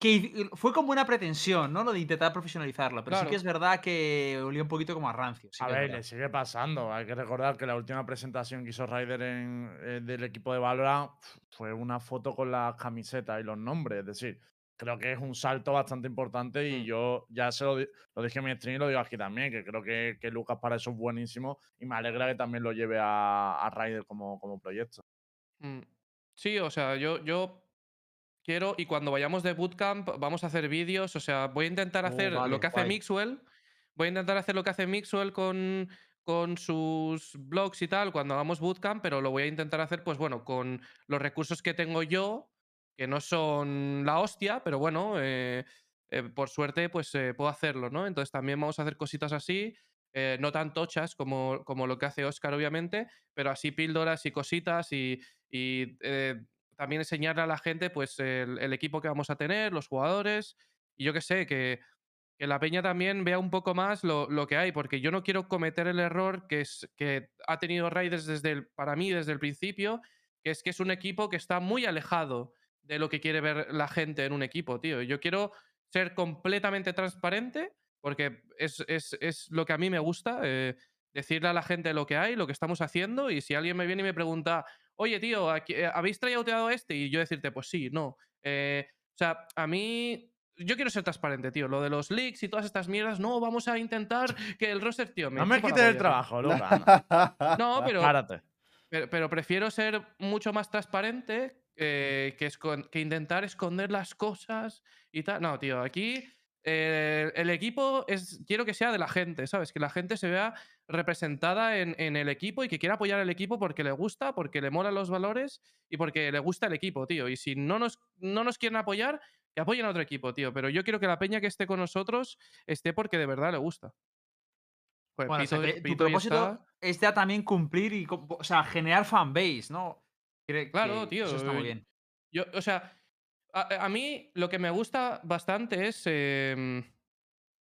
que fue con buena pretensión, ¿no? Lo de intentar profesionalizarlo. Pero sí que es verdad que olía un poquito como a rancio. sí A ver, le sigue pasando. Hay que recordar que la última presentación que hizo Ryder en, eh, del equipo de Valorant fue una foto con las camisetas y los nombres. Es decir, creo que es un salto bastante importante y Mm. yo ya se lo, di- lo dije en mi stream y lo digo aquí también, que creo que, que Lucas para eso es buenísimo y me alegra que también lo lleve a, a Ryder como, como proyecto. Mm. Sí, o sea, yo, yo quiero, y cuando vayamos de bootcamp, vamos a hacer vídeos. O sea, voy a intentar Oh, hacer vale, lo que hace guay. Mixwell. Voy a intentar hacer lo que hace Mixwell con, con sus blogs y tal cuando hagamos bootcamp, pero lo voy a intentar hacer, pues bueno, con los recursos que tengo yo, que no son la hostia, pero bueno, eh, eh, por suerte, pues eh, puedo hacerlo, ¿no? Entonces también vamos a hacer cositas así. no tan tochas como, como lo que hace Oscar, obviamente, pero así píldoras y cositas y, también enseñarle a la gente pues el, equipo que vamos a tener, los jugadores y yo que sé, que, que la peña también vea un poco más lo, lo que hay, porque yo no quiero cometer el error que, es, que ha tenido Raiders desde para mí desde el principio, que es que es un equipo que está muy alejado de lo que quiere ver la gente en un equipo, tío. Yo quiero ser completamente transparente, porque es, es- es lo que a mí me gusta, eh, decirle a la gente lo que hay, lo que estamos haciendo, y si alguien me viene y me pregunta, oye, tío, ¿aquí- eh, ¿habéis trayouteado este? Y yo decirte, pues sí, no. Eh, o sea, a mí... Yo quiero ser transparente, tío. Lo de los leaks y todas estas mierdas, no, vamos a intentar *laughs* que el roster, tío. no me chupa la quites el trabajo, anda. *laughs* No, pero, pero, pero prefiero ser mucho más transparente eh, que, escon- que intentar esconder las cosas y tal. No, tío, aquí eh, el equipo es. Quiero que sea de la gente, ¿sabes? Que la gente se vea representada en, en el equipo y que quiera apoyar al equipo porque le gusta, porque le molan los valores y porque le gusta el equipo, tío. Y si no nos, no nos quieren apoyar, que apoyen a otro equipo, tío. Pero yo quiero que la peña que esté con nosotros esté porque de verdad le gusta. Bueno, o sea Pito- que tu propósito está. es ya también cumplir y, o sea, generar fanbase, ¿no? Claro, que tío. Eso está muy eh, bien. Yo, o sea, a, a mí lo que me gusta bastante es em,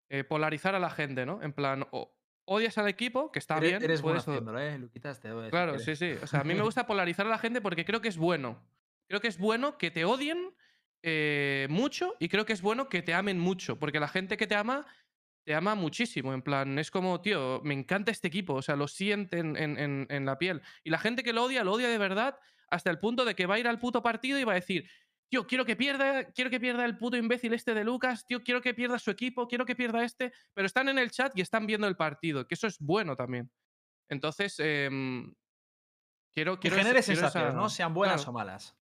eh, polarizar a la gente, ¿no? En plan, o- odias al equipo, que está Eres, bien. eres bueno puedes o- haciéndolo, ¿eh? Luquitas, te decir Claro, sí, sí. O sea, a mí me *laughs* gusta polarizar a la gente porque creo que es bueno. Creo que es bueno que te odien eh, mucho y creo que es bueno que te amen mucho, porque la gente que te ama, te ama muchísimo. En plan, es como, tío, me encanta este equipo, o sea, lo sienten en, en- en la piel. Y la gente que lo odia, lo odia de verdad hasta el punto de que va a ir al puto partido y va a decir, tío, quiero que pierda, quiero que pierda el puto imbécil este de Lucas, tío, quiero que pierda su equipo, quiero que pierda este, pero están en el chat y están viendo el partido, que eso es bueno también. Entonces, em, quiero, Que genere sensaciones, ¿no? Sean buenas claro, o malas.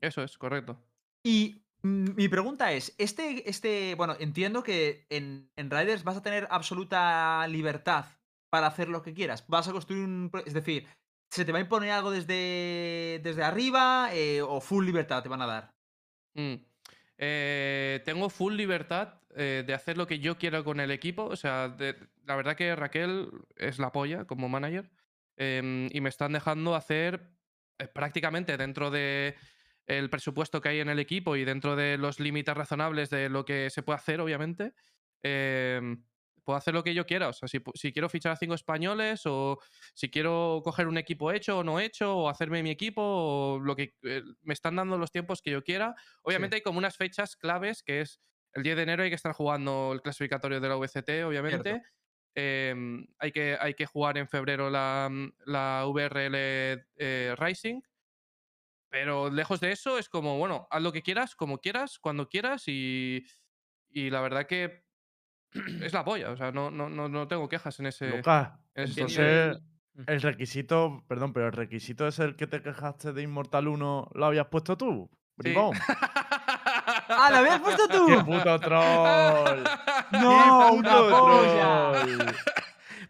Eso es, correcto. Y mm, mi pregunta es, este, este, bueno, entiendo que en, en Riders vas a tener absoluta libertad para hacer lo que quieras. Vas a construir un, es decir, ¿se te va a imponer algo desde, desde arriba eh, o full libertad te van a dar? Mm. Eh, tengo full libertad eh, de hacer lo que yo quiero con el equipo. O sea, la verdad que Raquel es la polla como manager. em, y me están dejando hacer eh, prácticamente dentro de el presupuesto que hay en el equipo y dentro de los límites razonables de lo que se puede hacer, obviamente. em, puedo hacer lo que yo quiera. O sea, si, si quiero fichar a cinco españoles o si quiero coger un equipo hecho o no hecho o hacerme mi equipo o lo que eh, me están dando los tiempos que yo quiera. Obviamente hay como unas fechas claves que es el 10 de enero hay que estar jugando el clasificatorio de la VCT, obviamente. Em, hay, que, hay que jugar en febrero la, mm, la VRL eh, Rising. Pero lejos de eso es como, bueno, haz lo que quieras, como quieras, cuando quieras y, y la verdad que es la polla. O sea, no, no, no, no tengo quejas en ese, Lucas, en ese entonces sentido. el requisito, perdón, pero el requisito es el que te quejaste de Immortal 1, ¿lo habías puesto tú? Sí. Bribón. ¡Ah, lo habías puesto *laughs* tú! ¡Qué puto troll! *laughs* ¡No, ¡Qué una troll!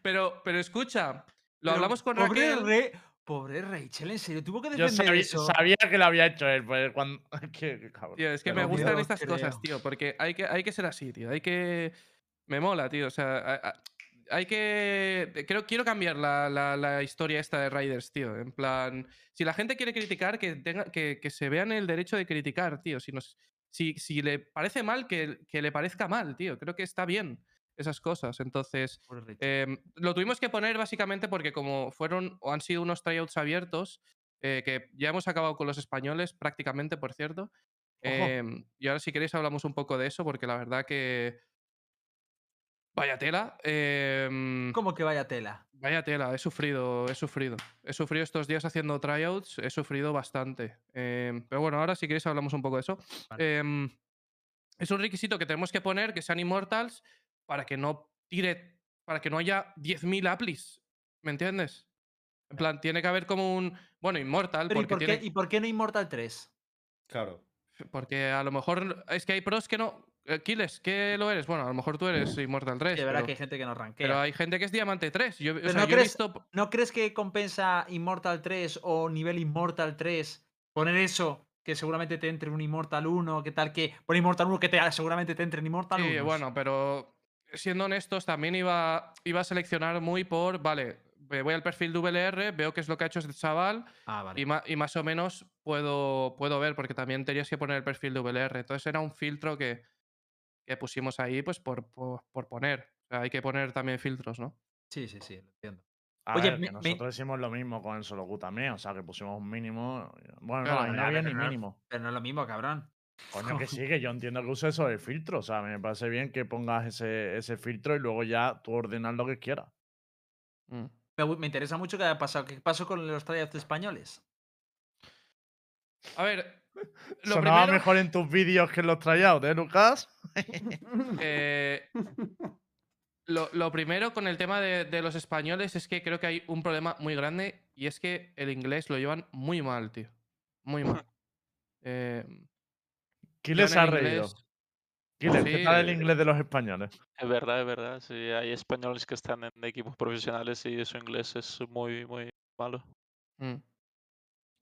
Pero, pero escucha, lo Pero hablamos con pobre Raquel. Re- pobre Rachel, en serio, tuvo que Yo defender sabía, eso. sabía que lo había hecho él, pues cuando. *laughs* Qué, qué cabrón. Tío, es que me gustan Dios, estas cosas, tío, porque hay que, hay que ser así, tío. Hay que. Me mola, tío. O sea, hay que. Creo, quiero cambiar la, la- la historia esta de Riders, tío. En plan. Si la gente quiere criticar, que, tenga, que, que se vean el derecho de criticar, tío. Si, nos, si, si le parece mal, que, que le parezca mal, tío. Creo que está bien esas cosas. Entonces. Em, lo tuvimos que poner básicamente porque como fueron o han sido unos tryouts abiertos, eh, que ya hemos acabado con los españoles prácticamente, por cierto. em, y ahora si queréis hablamos un poco de eso porque la verdad que... Vaya tela. em, ¿Cómo que vaya tela? Vaya tela, he sufrido, he sufrido. He sufrido estos días haciendo tryouts, he sufrido bastante. Em, pero bueno, ahora si queréis hablamos un poco de eso. Vale. Em, es un requisito que tenemos que poner que sean immortals para que no tire, para que no haya 10.000 applis. ¿Me entiendes? En plan, tiene que haber como un. Bueno, inmortal, Pero ¿y porque por, tiene. qué, ¿Y por qué no Immortal 3? Claro. Porque a lo mejor es que hay pros que no. Eh, Kiles, ¿qué lo eres? Bueno, a lo mejor tú eres Immortal 3. Sí, de verdad pero, que hay gente que no rankea. pero hay gente que es Diamante 3. Yo, o Pero sea, ¿no yo he crees- visto. ¿No crees que compensa Immortal 3 o nivel Immortal 3 poner eso? Que seguramente te entre un Immortal 1, que tal que. Por Immortal 1 que te, seguramente te entre en Immortal 1. Sí, bueno, pero siendo honestos, también iba, iba a seleccionar muy por. Vale, voy al perfil de VLR, veo qué es lo que ha hecho este chaval. Ah, vale. Y, y más o menos puedo, puedo ver, porque también tenías que poner el perfil de VLR. Entonces era un filtro que, que pusimos ahí, pues por, por, por poner. O sea, hay que poner también filtros, ¿no? Sí, sí, sí, lo entiendo. A Oye, ver, me- que me- nosotros hicimos lo mismo con el solo Q también, o sea, que pusimos un mínimo. Bueno, Claro, no, ahí no pero- había pero ni mínimo. Pero no es lo mismo, cabrón. Coño, que *laughs* sí, que yo entiendo que uses eso de filtro. O sea, me parece bien que pongas ese, ese filtro y luego ya tú ordenas lo que quieras. Mm. Me, me interesa mucho qué ha pasado. ¿Qué pasó con los tryouts españoles? A ver, *laughs* lo Sonaba primero. mejor en tus vídeos que en los tryouts, ¿eh, Lucas? *laughs* eh, lo, lo primero con el tema de, de los españoles es que creo que hay un problema muy grande y es que el inglés lo llevan muy mal, tío. Muy mal. *laughs* Eh, ¿Quién les ha reído? inglés- Kiles, ¿qué Sí, tal el eh, inglés de los españoles? Es verdad, es verdad. Sí, hay españoles que están en equipos profesionales y su inglés es muy, muy malo. Mm.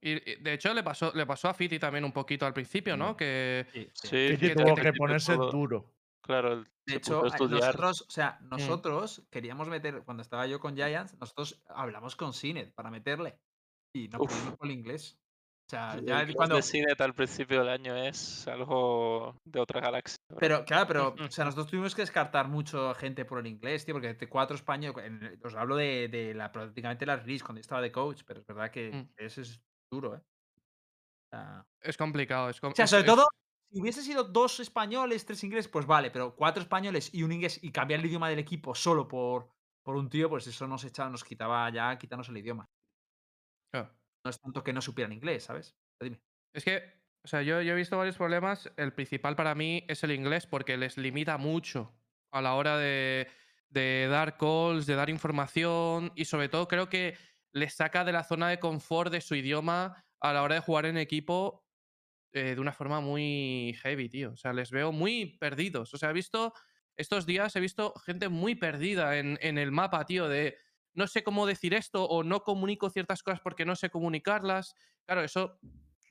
Y, y, de hecho le pasó, le pasó a Fiti también un poquito al principio, ¿no? Que Sí, sí. Sí, Fiti que tuvo que te- ponerse todo- duro. Claro, De hecho, nosotros, o sea, nosotros queríamos meter, cuando estaba yo con Giants, nosotros hablamos con Sinet para meterle. Y no Uf. pudimos con el inglés. O sea, El ya inglés cuando. de Cinet al principio del año es algo de otra galaxia. bro. Pero, claro, pero, o sea, nosotros tuvimos que descartar mucho gente por el inglés, tío, porque de cuatro españoles, os hablo de, de la, prácticamente la release cuando yo estaba de coach, pero es verdad que Mm. ese es duro, ¿eh? Es complicado. Es, com- o sea, sobre es- todo, si hubiese sido dos españoles, tres ingleses, pues vale, pero cuatro españoles y un inglés y cambiar el idioma del equipo solo por, por un tío, pues eso nos echaba, nos quitaba ya, quitarnos el idioma. Claro. No es tanto que no supieran inglés, ¿sabes? Dime. Es que, o sea, yo, yo he visto varios problemas. El principal para mí es el inglés porque les limita mucho a la hora de, de dar calls, de dar información y sobre todo creo que les saca de la zona de confort de su idioma a la hora de jugar en equipo eh, de una forma muy heavy, tío. O sea, les veo muy perdidos. O sea, he visto, estos días he visto gente muy perdida en, en el mapa, tío, de no sé cómo decir esto o no comunico ciertas cosas porque no sé comunicarlas. Claro, eso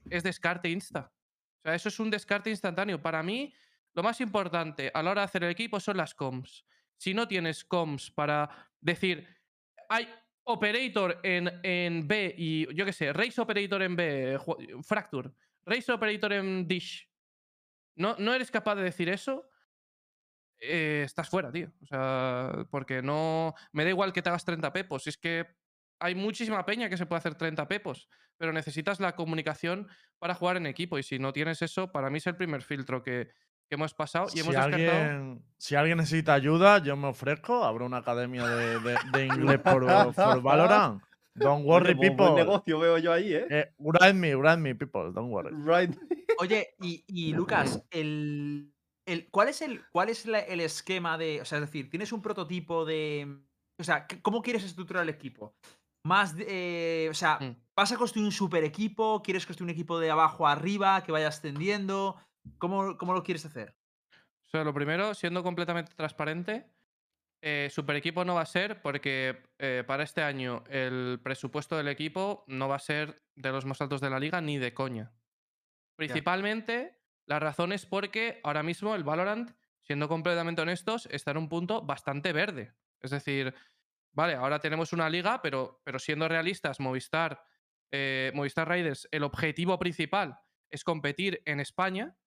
es descarte insta. O sea, eso es un descarte instantáneo. Para mí, lo más importante a la hora de hacer el equipo son las comms. Si no tienes comms para decir, hay operator en, en B y yo qué sé, race operator en B, fracture, race operator en dish, no, no eres capaz de decir eso, eh, estás fuera, tío. O sea, porque no. Me da igual que te hagas 30 pepos. Es que hay muchísima peña que se puede hacer 30 pepos, pero necesitas la comunicación para jugar en equipo. Y si no tienes eso, para mí es el primer filtro que, que hemos pasado. Y Si hemos descartado. alguien, si alguien necesita ayuda, yo me ofrezco. Habrá una academia de, de- de *laughs* inglés por, por Valorant. Don't worry, Oye, buen- buen people. negocio veo yo ahí, ¿eh? Eh, write me, write me, people. Don't worry. Right. *laughs* Oye, y, y Lucas, el, el- ¿cuál es, el, cuál es la- el esquema de. O sea, es decir, ¿tienes un prototipo de. O sea, ¿qué- ¿cómo quieres estructurar el equipo? Más de, eh, o sea, Mm. ¿vas a construir un super equipo? ¿Quieres construir un equipo de abajo a arriba que vaya ascendiendo? ¿Cómo, cómo lo quieres hacer? O sea, lo primero, siendo completamente transparente, eh, super equipo no va a ser porque eh, para este año el presupuesto del equipo no va a ser de los más altos de la liga ni de coña. Principalmente, la razón es porque ahora mismo el Valorant, siendo completamente honestos, está en un punto bastante verde. Es decir, vale, ahora tenemos una liga, pero, pero siendo realistas, Movistar, eh, Movistar Raiders, el objetivo principal es competir en España,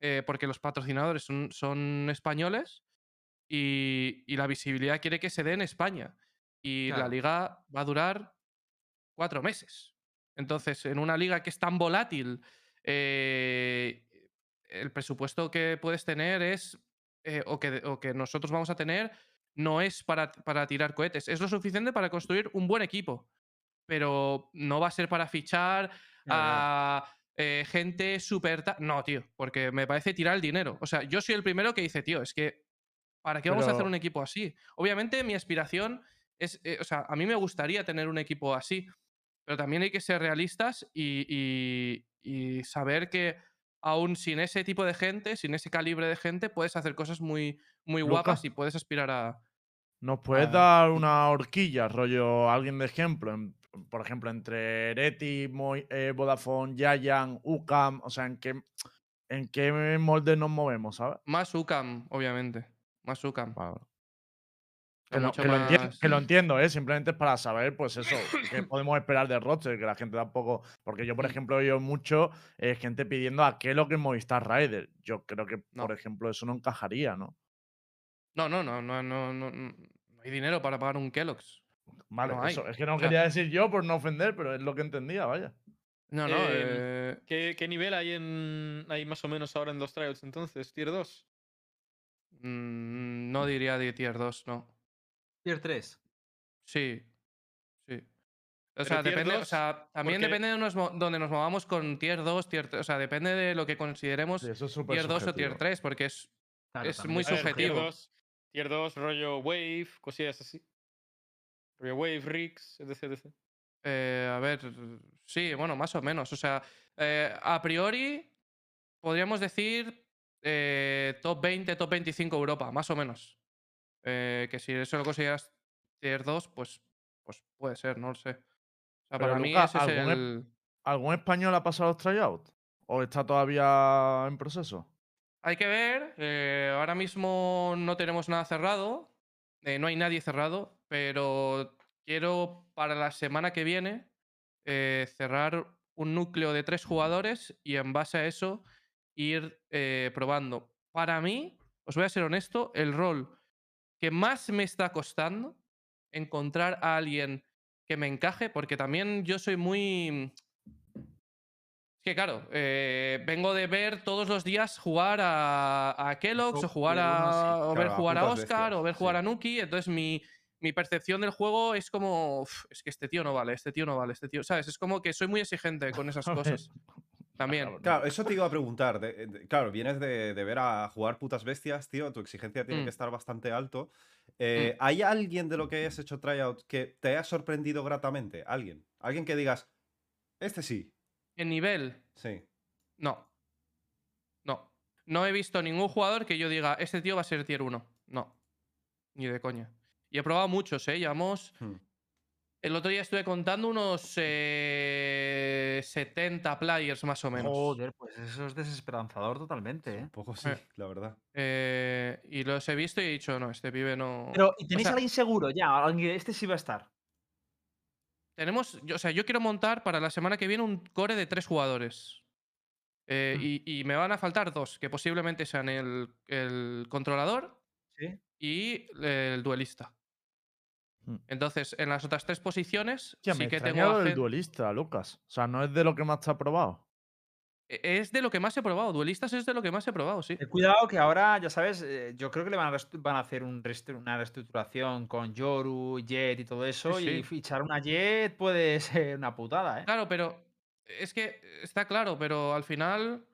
eh, porque los patrocinadores son, son españoles y, y la visibilidad quiere que se dé en España. Y la liga va a durar cuatro meses. Entonces, en una liga que es tan volátil, eh, el presupuesto que puedes tener es, eh, o, que, o que nosotros vamos a tener, no es para, para tirar cohetes. Es lo suficiente para construir un buen equipo. Pero no va a ser para fichar a eh, gente súper... No, tío, porque me parece tirar el dinero. O sea, yo soy el primero que dice, tío, es que ¿para qué vamos a hacer un equipo así? Obviamente mi aspiración es, eh, o sea, a mí me gustaría tener un equipo así, pero también hay que ser realistas y, y- y saber que aún sin ese tipo de gente, sin ese calibre de gente, puedes hacer cosas muy, muy guapas y puedes aspirar a... ¿Nos puedes dar una horquilla, rollo, alguien de ejemplo? en- por ejemplo, entre Ereti, eh, Vodafone, Yayan, UCAM, o sea, ¿en qué, ¿en qué molde nos movemos, sabes? Más UCAM, obviamente. Más UCAM. Vale. Que lo, mucho que lo entien- más- que lo entiendo, ¿eh? Simplemente es para saber, pues eso, qué *coughs* podemos esperar de roster, que la gente tampoco. Porque yo, por Mm. ejemplo, he oído mucho eh, gente pidiendo a qué lo que es Movistar Rider. Yo creo que, No. por ejemplo, eso no encajaría, ¿no? No, no, no, no, no, no, no hay dinero para pagar un Kellogg's. Vale, No eso. Es que no quería decir yo por no ofender, pero es lo que entendía, vaya. No, no. Em, eh, ¿Qué, qué nivel hay en hay más o menos ahora en los trials entonces? ¿Tier 2? mm, no diría de tier 2, no. Tier 3. Sí, sí. O sea, depende, o 2, sea, también porque- depende de nos donde nos movamos con tier 2, tier 3. O sea, depende de lo que consideremos Sí, eso es tier 2 o tier subjetivo. 3, porque es, Claro, es muy ver, subjetivo. Tier 2, tier 2, rollo Wave, cosillas así. Wave, Rigs, etc. etc. Eh, a ver, sí, bueno, más o menos. O sea, eh, a priori podríamos decir eh, top 20, top 25 Europa, más o menos. Que si eso lo consideras tier 2, pues, pues puede ser, no lo sé. O sea, para mí ese es ¿algún el... ¿Algún español ha pasado los tryouts? ¿O está todavía en proceso? Hay que ver, ahora mismo no tenemos nada cerrado, eh, no hay nadie cerrado, pero quiero para la semana que viene eh, cerrar un núcleo de tres jugadores y en base a eso ir eh, probando. Para mí, os voy a ser honesto, el rol que más me está costando encontrar a alguien que me encaje, porque también yo soy muy Es que claro, eh, vengo de ver todos los días jugar a, a Kellogg's, o jugar a. o ver jugar a Oscar, o ver jugar a Nuki. Entonces mi, mi percepción del juego es como. "Uf, es que este tío no vale, este tío no vale, este tío. ¿Sabes? Es como que soy muy exigente con esas *laughs* cosas. También. *laughs* Claro, eso te iba a preguntar. de- de- claro, vienes de, de ver a jugar putas bestias, tío. Tu exigencia tiene Mm. que estar bastante alto. Eh, ¿Hay alguien de lo que hayas hecho tryout que te haya sorprendido gratamente? ¿Alguien? ¿Alguien que digas, este sí? En nivel, Sí. no. No. No he visto ningún jugador que yo diga, este tío va a ser tier 1. No. Ni de coña. Y he probado muchos, ¿eh? Llevamos. Hmm. El otro día estuve contando unos eh, 70 players más o menos. Joder, pues eso es desesperanzador totalmente, ¿eh? Un poco sí, Eh. la verdad. Eh, y los he visto y he dicho, no, este pibe no. Pero, ¿y tenéis sea- a alguien seguro ya? Este sí va a estar. Tenemos, yo- o sea, yo quiero montar para la semana que viene un core de tres jugadores. Eh, Mm. y, y me van a faltar dos, que posiblemente sean el, el controlador Sí. y el duelista. Mm. Entonces, en las otras tres posiciones, sí me que tengo gen- duelista, Lucas. O sea, no es de lo que más te ha probado. E- Es de lo que más he probado. Duelistas es de lo que más he probado, sí. Cuidado que ahora, ya sabes, eh, yo creo que le van a, van a hacer un una reestructuración con Yoru, Jet y todo eso. Sí, Y fichar una Jet puede *laughs* ser una putada, ¿eh? Claro, pero es que está claro, pero al final.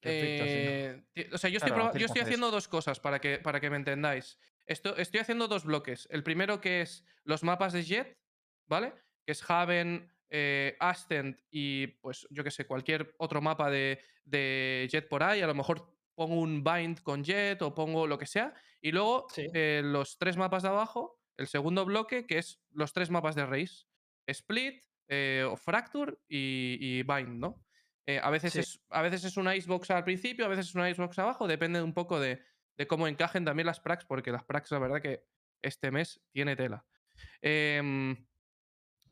Perfecto, sí. eh, o sea, yo estoy, Claro, yo estoy haciendo dos cosas para que, para que me entendáis. Esto, estoy haciendo dos bloques. El primero que es los mapas de Jet, ¿vale? Que es Haven, eh, Ascent y pues yo que sé, cualquier otro mapa de, de Jet por ahí. A lo mejor pongo un Bind con Jet o pongo lo que sea. Y luego Sí. eh, los tres mapas de abajo, el segundo bloque, que es los tres mapas de Race. Split, eh, o Fracture y, y Bind, ¿no? Eh, a, veces Sí. es, a veces es una Icebox al principio, a veces es una Icebox abajo, depende un poco de, de cómo encajen también las pracs, porque las pracs, la verdad que este mes tiene tela. Em,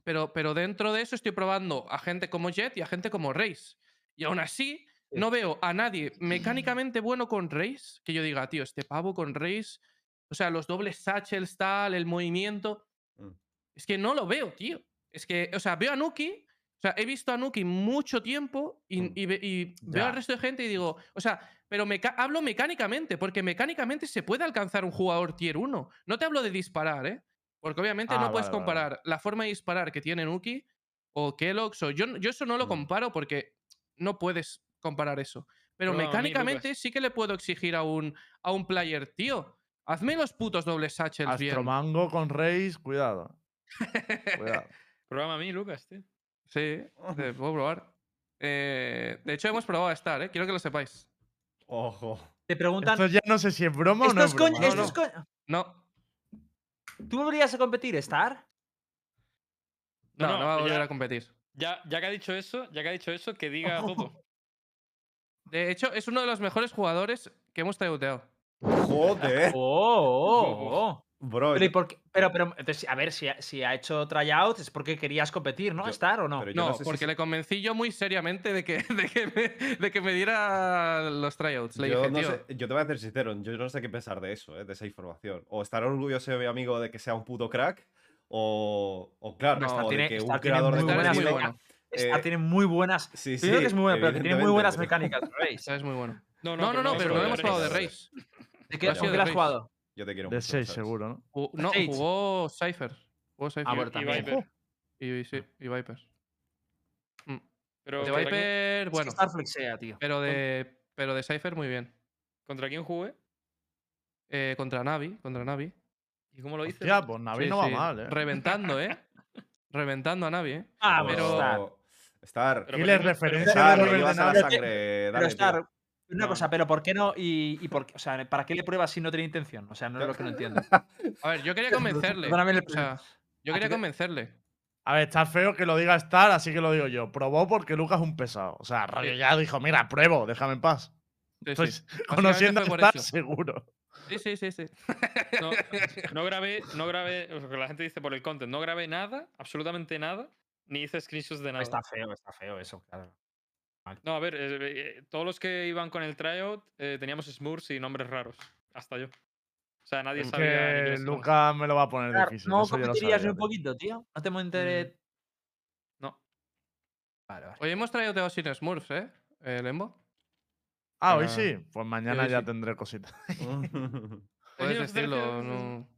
pero, pero dentro de eso estoy probando a gente como Jet y a gente como Race. Y aún así, Sí. no veo a nadie mecánicamente bueno con Race que yo diga, tío, este pavo con Race, o sea, los dobles satchels, tal, el movimiento. Mm. Es que no lo veo, tío. Es que, o sea, veo a Nuki, o sea, he visto a Nuki mucho tiempo y, Mm. y ve- y veo al resto de gente y digo, o sea, pero meca- hablo mecánicamente, porque mecánicamente se puede alcanzar un jugador tier 1. No te hablo de disparar, ¿eh? Porque obviamente Ah, no puedes vale, vale. comparar la forma de disparar que tiene Nuki o Kellogg's o yo, yo eso no lo comparo porque no puedes comparar eso. Pero mí, mecánicamente sí que le puedo exigir a un, a un player, tío. Hazme los putos dobles satchels bien. Astromango con Reis, cuidado. Cuidado. *laughs* Pruébame a mí, Lucas, tío. Sí, te puedo probar. Eh, de hecho, hemos probado a estar, ¿eh? Quiero que lo sepáis. Ojo. Te preguntan. Esto ya no sé si es broma o ¿Esto no es broma. no. No, ¿Tú volverías a competir, Star? no, no, No, no, va a volver ya- a competir. Ya, ya que ha dicho eso, ya que ha dicho eso, que diga todo. De hecho, es uno de los mejores jugadores que hemos traiuteado. Joder. *laughs* Oh, oh, oh. Bro, Pero, ¿y yo- por qué? pero, pero, entonces, a ver, si ha, si ha hecho tryouts es porque querías competir, ¿no? Yo- ¿Star o no? pero yo No, no sé si porque le convencí yo muy seriamente de que, *laughs* de que, me, de que me diera los tryouts. Le yo, dije, no tío, sé- yo te voy a ser sincero, yo no sé qué pensar de eso, eh, de esa información. O estar orgulloso de mi amigo de que sea un puto crack, o, o claro, No, o de tiene- que un creador de contenido- bueno. Eh, tiene muy buenas. Sí, sí. Primero que es muy bueno, pero que tiene muy buenas mecánicas, Race. Es muy bueno. No, No, no, no, pero no de hemos de de Race. ¿De qué, Ha sido ¿con de has jugado? Yo te quiero De mucho, 6 ¿sabes? seguro, ¿no? No, Sage. jugó Cypher. Jugó Cypher. Ah, Y también. Viper. Y, sí, y Viper. Pero De ¿contra, quién, Viper, Es que bueno. Star flexea, tío. Pero de, pero de Cypher muy bien. ¿Contra quién jugué? Eh, contra Navi, contra Navi. ¿Y cómo lo hice? Hostia, pues Navi Sí, no va sí, mal, ¿eh? Reventando, ¿eh? *laughs* Reventando a Navi, ¿eh? Ah, pero-. Star. Pero Y ¿por le qué no- referencia pero- Star, Pero que- sangre, Pero dale, Star, tío. Una No, cosa, pero ¿por qué no? Y, y por qué- o sea, ¿para qué le pruebas si no tiene intención? O sea, no es lo que no entiendo. *laughs* A ver, yo quería convencerle. Perdóname el O sea, yo quería convencerle. A ver, está feo que lo diga Star, así que lo digo yo. Probó porque Lucas es un pesado. O sea, Sí. ya dijo, mira, pruebo, déjame en paz. Sí, sí. Pues, conociendo a Star, seguro. Sí, sí, sí, sí. No, no grabé, no grabé, la gente dice por el content, no grabé nada, absolutamente nada, ni hice screenshots de nada. Está feo, está feo eso, claro. No, a ver, eh, eh, todos los que iban con el tryout eh, teníamos smurfs y nombres raros, hasta yo. O sea, nadie sabía. Que. Lucas me lo va a poner Star, difícil. ¿No competirías un poquito, tío? ¿No te enteré? No. Vale, vale. Hoy hemos traído Teo sin Smurfs, ¿eh? ¿El Embo? Ah, hoy sí. Pues mañana ya sí. tendré cositas. *laughs* *laughs* Puedes decirlo, no.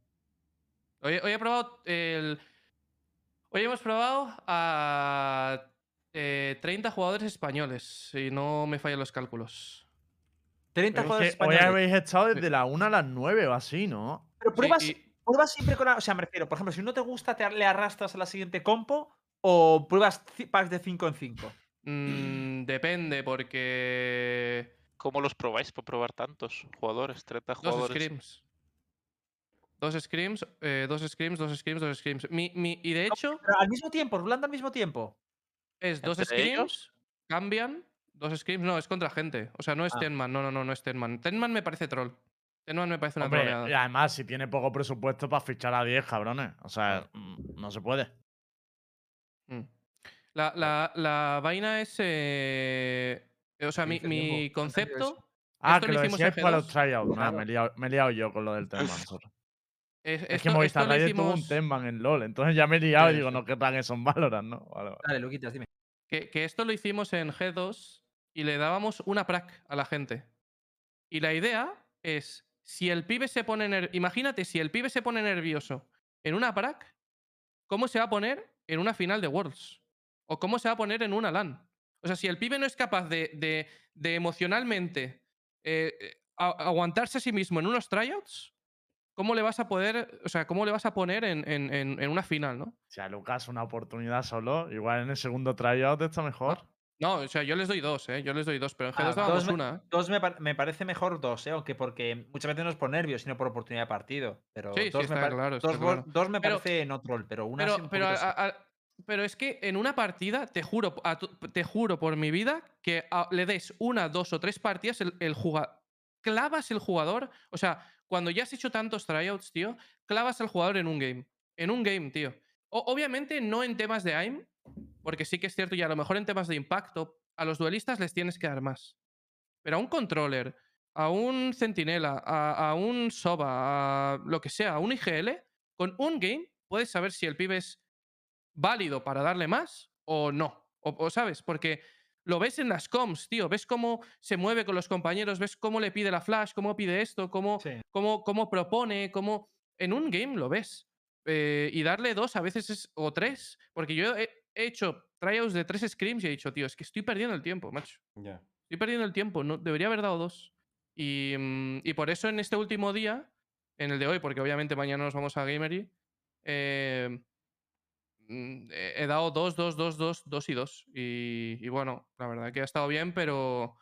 Hoy, hoy he probado el. Hoy hemos probado a eh, 30 jugadores españoles, si no me fallan los cálculos. 30 Pero es jugadores que hoy españoles. habéis estado desde la 1 a las 9 o así, ¿no? Pero Sí, pruebas, y- pruebas siempre con la. O sea, me refiero, por ejemplo, si no te gusta, te le arrastras a la siguiente compo o pruebas packs de 5 en 5. mm, depende, porque. ¿Cómo los probáis por probar tantos jugadores? 30 Dos jugadores. scrims. Dos scrims, eh, dos scrims, dos scrims, dos scrims. Mi, mi- y de hecho, Pero al mismo tiempo, rulando al mismo tiempo. Es dos ¿Entre scrims, ellos? cambian, dos scrims. No, es contra gente. O sea, no es Ah. Tenman. No, no, no, no es Tenman. Tenman me parece troll. Tenman me parece una Hombre, troleada. y además, si tiene poco presupuesto para fichar a 10, cabrones. O sea, mm, no se puede. Mm. La, la- la vaina es. eh, o sea, ¿Qué mi, mi concepto. Ah, esto que lo lo hicimos en para los G2. tryouts. Claro. me, he liado, me he liado yo con lo del Tenman. *laughs* Es, Es que esto- Movistar lo Raiders tuvo un hicimos- Tenman en LOL. Entonces ya me he liado y Sí, digo, sí. no querrán eso en Valorant, ¿no? Vale, vale. Dale, Luquitas, dime. Que, que esto lo hicimos en G2 y le dábamos una prac a la gente. Y la idea es, si el pibe se pone ner- imagínate, si el pibe se pone nervioso en una prac, ¿cómo se va a poner en una final de Worlds? ¿O cómo se va a poner en una LAN? O sea, si el pibe no es capaz de, de- de emocionalmente eh, eh, a- aguantarse a sí mismo en unos tryouts, ¿cómo le vas a poder, o sea, cómo le vas a poner en, en- en- una final, no? Si a Lucas una oportunidad solo, igual en el segundo tryout está mejor. No, o sea, yo les doy dos, ¿eh? Yo les doy dos, pero en Ah, G2 dábamos dos me- una. ¿eh? Dos me, par- me parece mejor dos, ¿eh? Aunque porque muchas veces no es por nervios, sino por oportunidad de partido. Pero Sí, sí, dos, me está par- claro, dos, claro. dos me Pero- parece no troll, pero una Pero, sí, pero, poquito a- sí. a- pero es que en una partida, te juro, te juro por mi vida, que le des una, dos o tres partidas, el, el jugador. Clavas el jugador. O sea, cuando ya has hecho tantos tryouts, tío, clavas al jugador en un game. En un game, tío. Obviamente no en temas de aim, porque sí que es cierto, y a lo mejor en temas de impacto, a los duelistas les tienes que dar más. Pero a un controller, a un centinela, a, un soba, a lo que sea, a un IGL, con un game puedes saber si el pibe es válido para darle más o no. O, sabes, porque lo ves en las comms, tío. Ves cómo se mueve con los compañeros, ves cómo le pide la flash, cómo pide esto, cómo, Sí. cómo, cómo propone, cómo. En un game lo ves. Eh, y darle dos a veces es. o tres. Porque yo he, he hecho tryouts de tres scrims y he dicho, tío, es que estoy perdiendo el tiempo, macho. Estoy perdiendo el tiempo, no, debería haber dado dos. Y, mm, y por eso en este último día, en el de hoy, porque obviamente mañana nos vamos a Gamery, eh, he he dado dos, dos, dos, dos, dos y dos. Y, y bueno, la verdad que ha estado bien, pero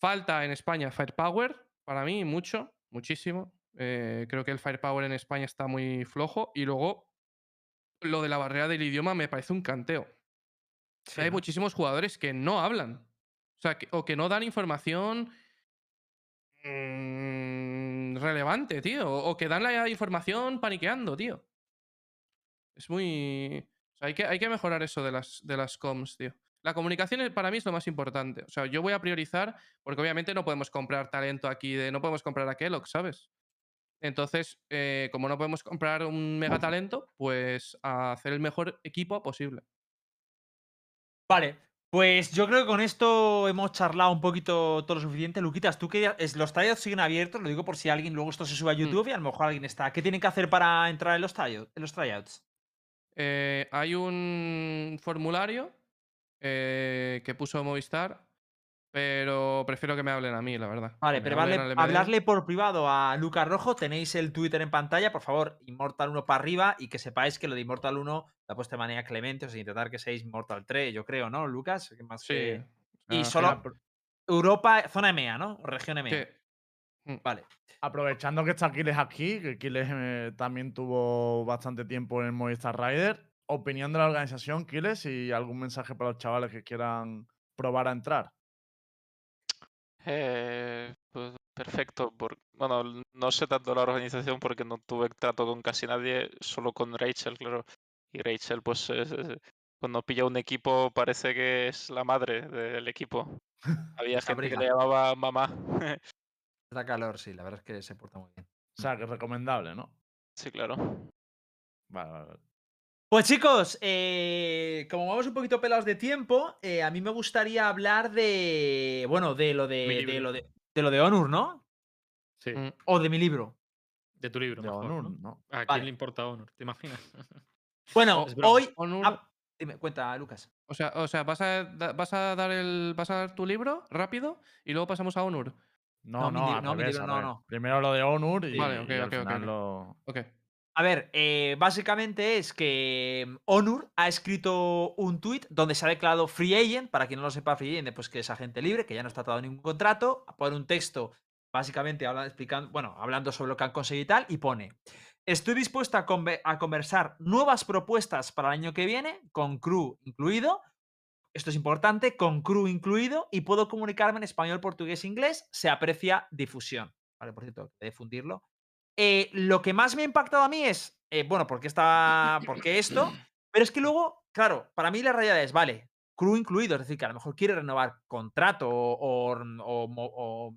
falta en España Firepower, para mí, mucho, muchísimo. Eh, creo que el Firepower en España está muy flojo. Y luego, lo de la barrera del idioma me parece un canteo. Hay ¿no? muchísimos jugadores que no hablan. O sea, que- o que no dan información mm, relevante, tío. O, o que dan la información paniqueando, tío. Es muy. o sea, hay, que, hay que mejorar eso de las, de las comms, tío. La comunicación para mí es lo más importante. O sea, yo voy a priorizar, porque obviamente no podemos comprar talento aquí, de, no podemos comprar a Kellogg, ¿sabes? Entonces, eh, como no podemos comprar un mega talento, pues a hacer el mejor equipo posible. Vale, pues yo creo que con esto hemos charlado un poquito todo lo suficiente. Luquitas, tú que es, los tryouts siguen abiertos, lo digo por si alguien luego esto se sube a YouTube y a lo mejor alguien está. ¿Qué tienen que hacer para entrar en los tryouts? En los tryouts? Eh, hay un formulario eh, que puso Movistar, pero prefiero que me hablen a mí, la verdad. Vale, pero hablen hablarle, por privado a Lucas Rojo, tenéis el Twitter en pantalla, por favor, Immortal 1 para arriba y que sepáis que lo de Immortal 1 lo ha puesto de manera clemente, o sea, intentar que seáis Immortal 3, yo creo, ¿no, Lucas? Más Sí. que- Y Ah, solo Europa, zona EMEA, ¿no? Región EMEA. Sí. Mm. Vale. Aprovechando que está Aquiles aquí, que Aquiles eh, también tuvo bastante tiempo en Movistar Rider, opinión de la organización, Aquiles, y algún mensaje para los chavales que quieran probar a entrar. Eh, pues perfecto. por- bueno, no sé tanto la organización porque no tuve trato con casi nadie, solo con Rachel, claro. Y Rachel, pues es- es- cuando pilla un equipo parece que es la madre del equipo. *laughs* Había gente que le llamaba mamá. *laughs* Da calor, sí, la verdad es que se porta muy bien. O sea, que es recomendable, ¿no? Sí, claro. Vale, vale, vale. Pues chicos, eh, como vamos un poquito pelados de tiempo, eh, a mí me gustaría hablar de. Bueno, de lo de. de lo de, de lo de Honor, ¿no? Sí, Mm. O de mi libro. de tu libro. De mejor, Onur, ¿no? ¿no? ¿A quién Vale. le importa Honor? ¿Te imaginas? *laughs* Bueno, hoy. Onur- ah, dime, cuenta, Lucas. O sea, o sea ¿vas, a, vas a dar el, vas a dar tu libro rápido y luego pasamos a Onur. No, No, no, mi li- al no, mi revés, libro al no, revés. no. Primero lo de Onur y, Vale, ok, y al final lo. A ver, eh, básicamente es que mm, Onur ha escrito un tweet donde se ha declarado free agent. Para quien no lo sepa, free agent, pues que es agente libre, que ya no está atado a ningún contrato. Pone un texto, básicamente habla- explicando, bueno, hablando sobre lo que han conseguido y tal, y pone: Estoy dispuesto a conversar nuevas propuestas para el año que viene, con crew incluido. Esto es importante, con crew incluido, y puedo comunicarme en español, portugués e inglés. Se aprecia difusión. Vale, por cierto, de difundirlo. Eh, lo que más me ha impactado a mí es, eh, bueno, ¿por qué, está, ¿por esto? Pero es que luego, claro, para mí la realidad es, vale, crew incluido, es decir, que a lo mejor quiere renovar contrato o, o,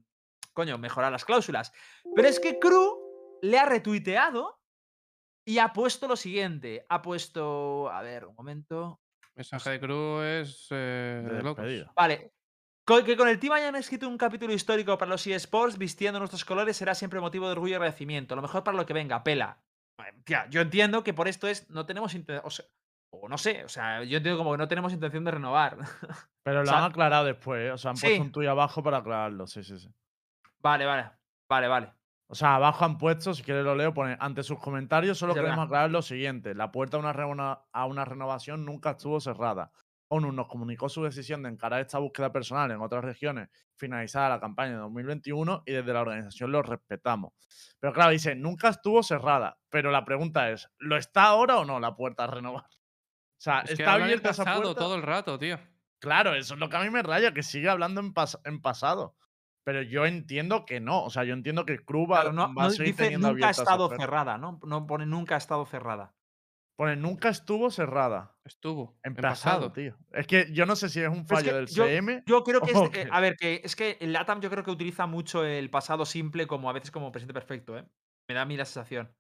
coño, mejorar las cláusulas. Pero es que crew le ha retuiteado y ha puesto lo siguiente. Ha puesto, a ver, un momento. Mensaje de crew es eh, De locos. Vale. Que con el team hayan escrito un capítulo histórico para los eSports vistiendo nuestros colores será siempre motivo de orgullo y agradecimiento. Lo mejor para lo que venga, pela. Eh, Tía, yo entiendo que por esto es. No tenemos. inte- O, sea, o no sé, o sea, yo entiendo como que no tenemos intención de renovar. *laughs* Pero lo sea, han aclarado después, ¿eh? O sea, han sí. puesto un tuit abajo para aclararlo. Sí, sí, sí. vale, vale. Vale, vale. O sea, abajo han puesto, si quieres lo leo, pone ante sus comentarios solo queremos aclarar lo siguiente. La puerta a una, reuna- a una renovación nunca estuvo cerrada. ONU nos comunicó su decisión de encarar esta búsqueda personal en otras regiones finalizada la campaña de 2021 y desde la organización lo respetamos. Pero claro, dice, nunca estuvo cerrada. Pero la pregunta es, ¿lo está ahora o no la puerta a renovar? O sea, Es ¿está abierta esa puerta? todo el rato, tío. Claro, eso es lo que a mí me raya, que sigue hablando en, pas- en pasado. Pero yo entiendo que no. O sea, yo entiendo que Cruz va, Claro, no, va a no seguir dice teniendo nunca ha estado cerrada, ¿no? No pone nunca ha estado cerrada. Pone, nunca estuvo cerrada. Estuvo. En, En, pasado, pasado. tío. Es que yo no sé si es un Pero es fallo que del yo- CM. Yo creo que, es, o eh, a ver, que es que el LATAM yo creo que utiliza mucho el pasado simple como a veces como presente perfecto, ¿eh? Me da a mí la sensación.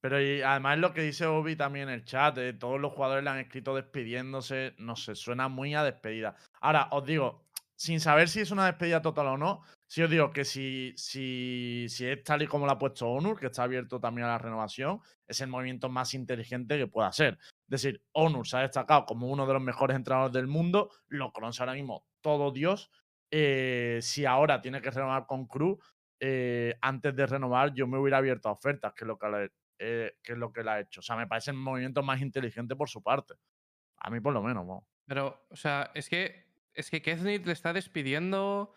Pero y además lo que dice Obi también en el chat, eh, todos los jugadores le han escrito despidiéndose, no sé, suena muy a despedida. Ahora, os digo, sin saber si es una despedida total o no, si os digo que si, si, si es tal y como lo ha puesto Onur, que está abierto también a la renovación, es el movimiento más inteligente que pueda ser. Es decir, Onur se ha destacado como uno de los mejores entrenadores del mundo, lo conoce ahora mismo todo Dios. eh, si ahora tiene que renovar con Cruz, eh, antes de renovar yo me hubiera abierto a ofertas, que es lo que le, eh, que es lo que ha hecho. O sea, me parece el movimiento más inteligente por su parte. A mí por lo menos, ¿no? Pero, o sea, es que. Es que Keznit le está despidiendo.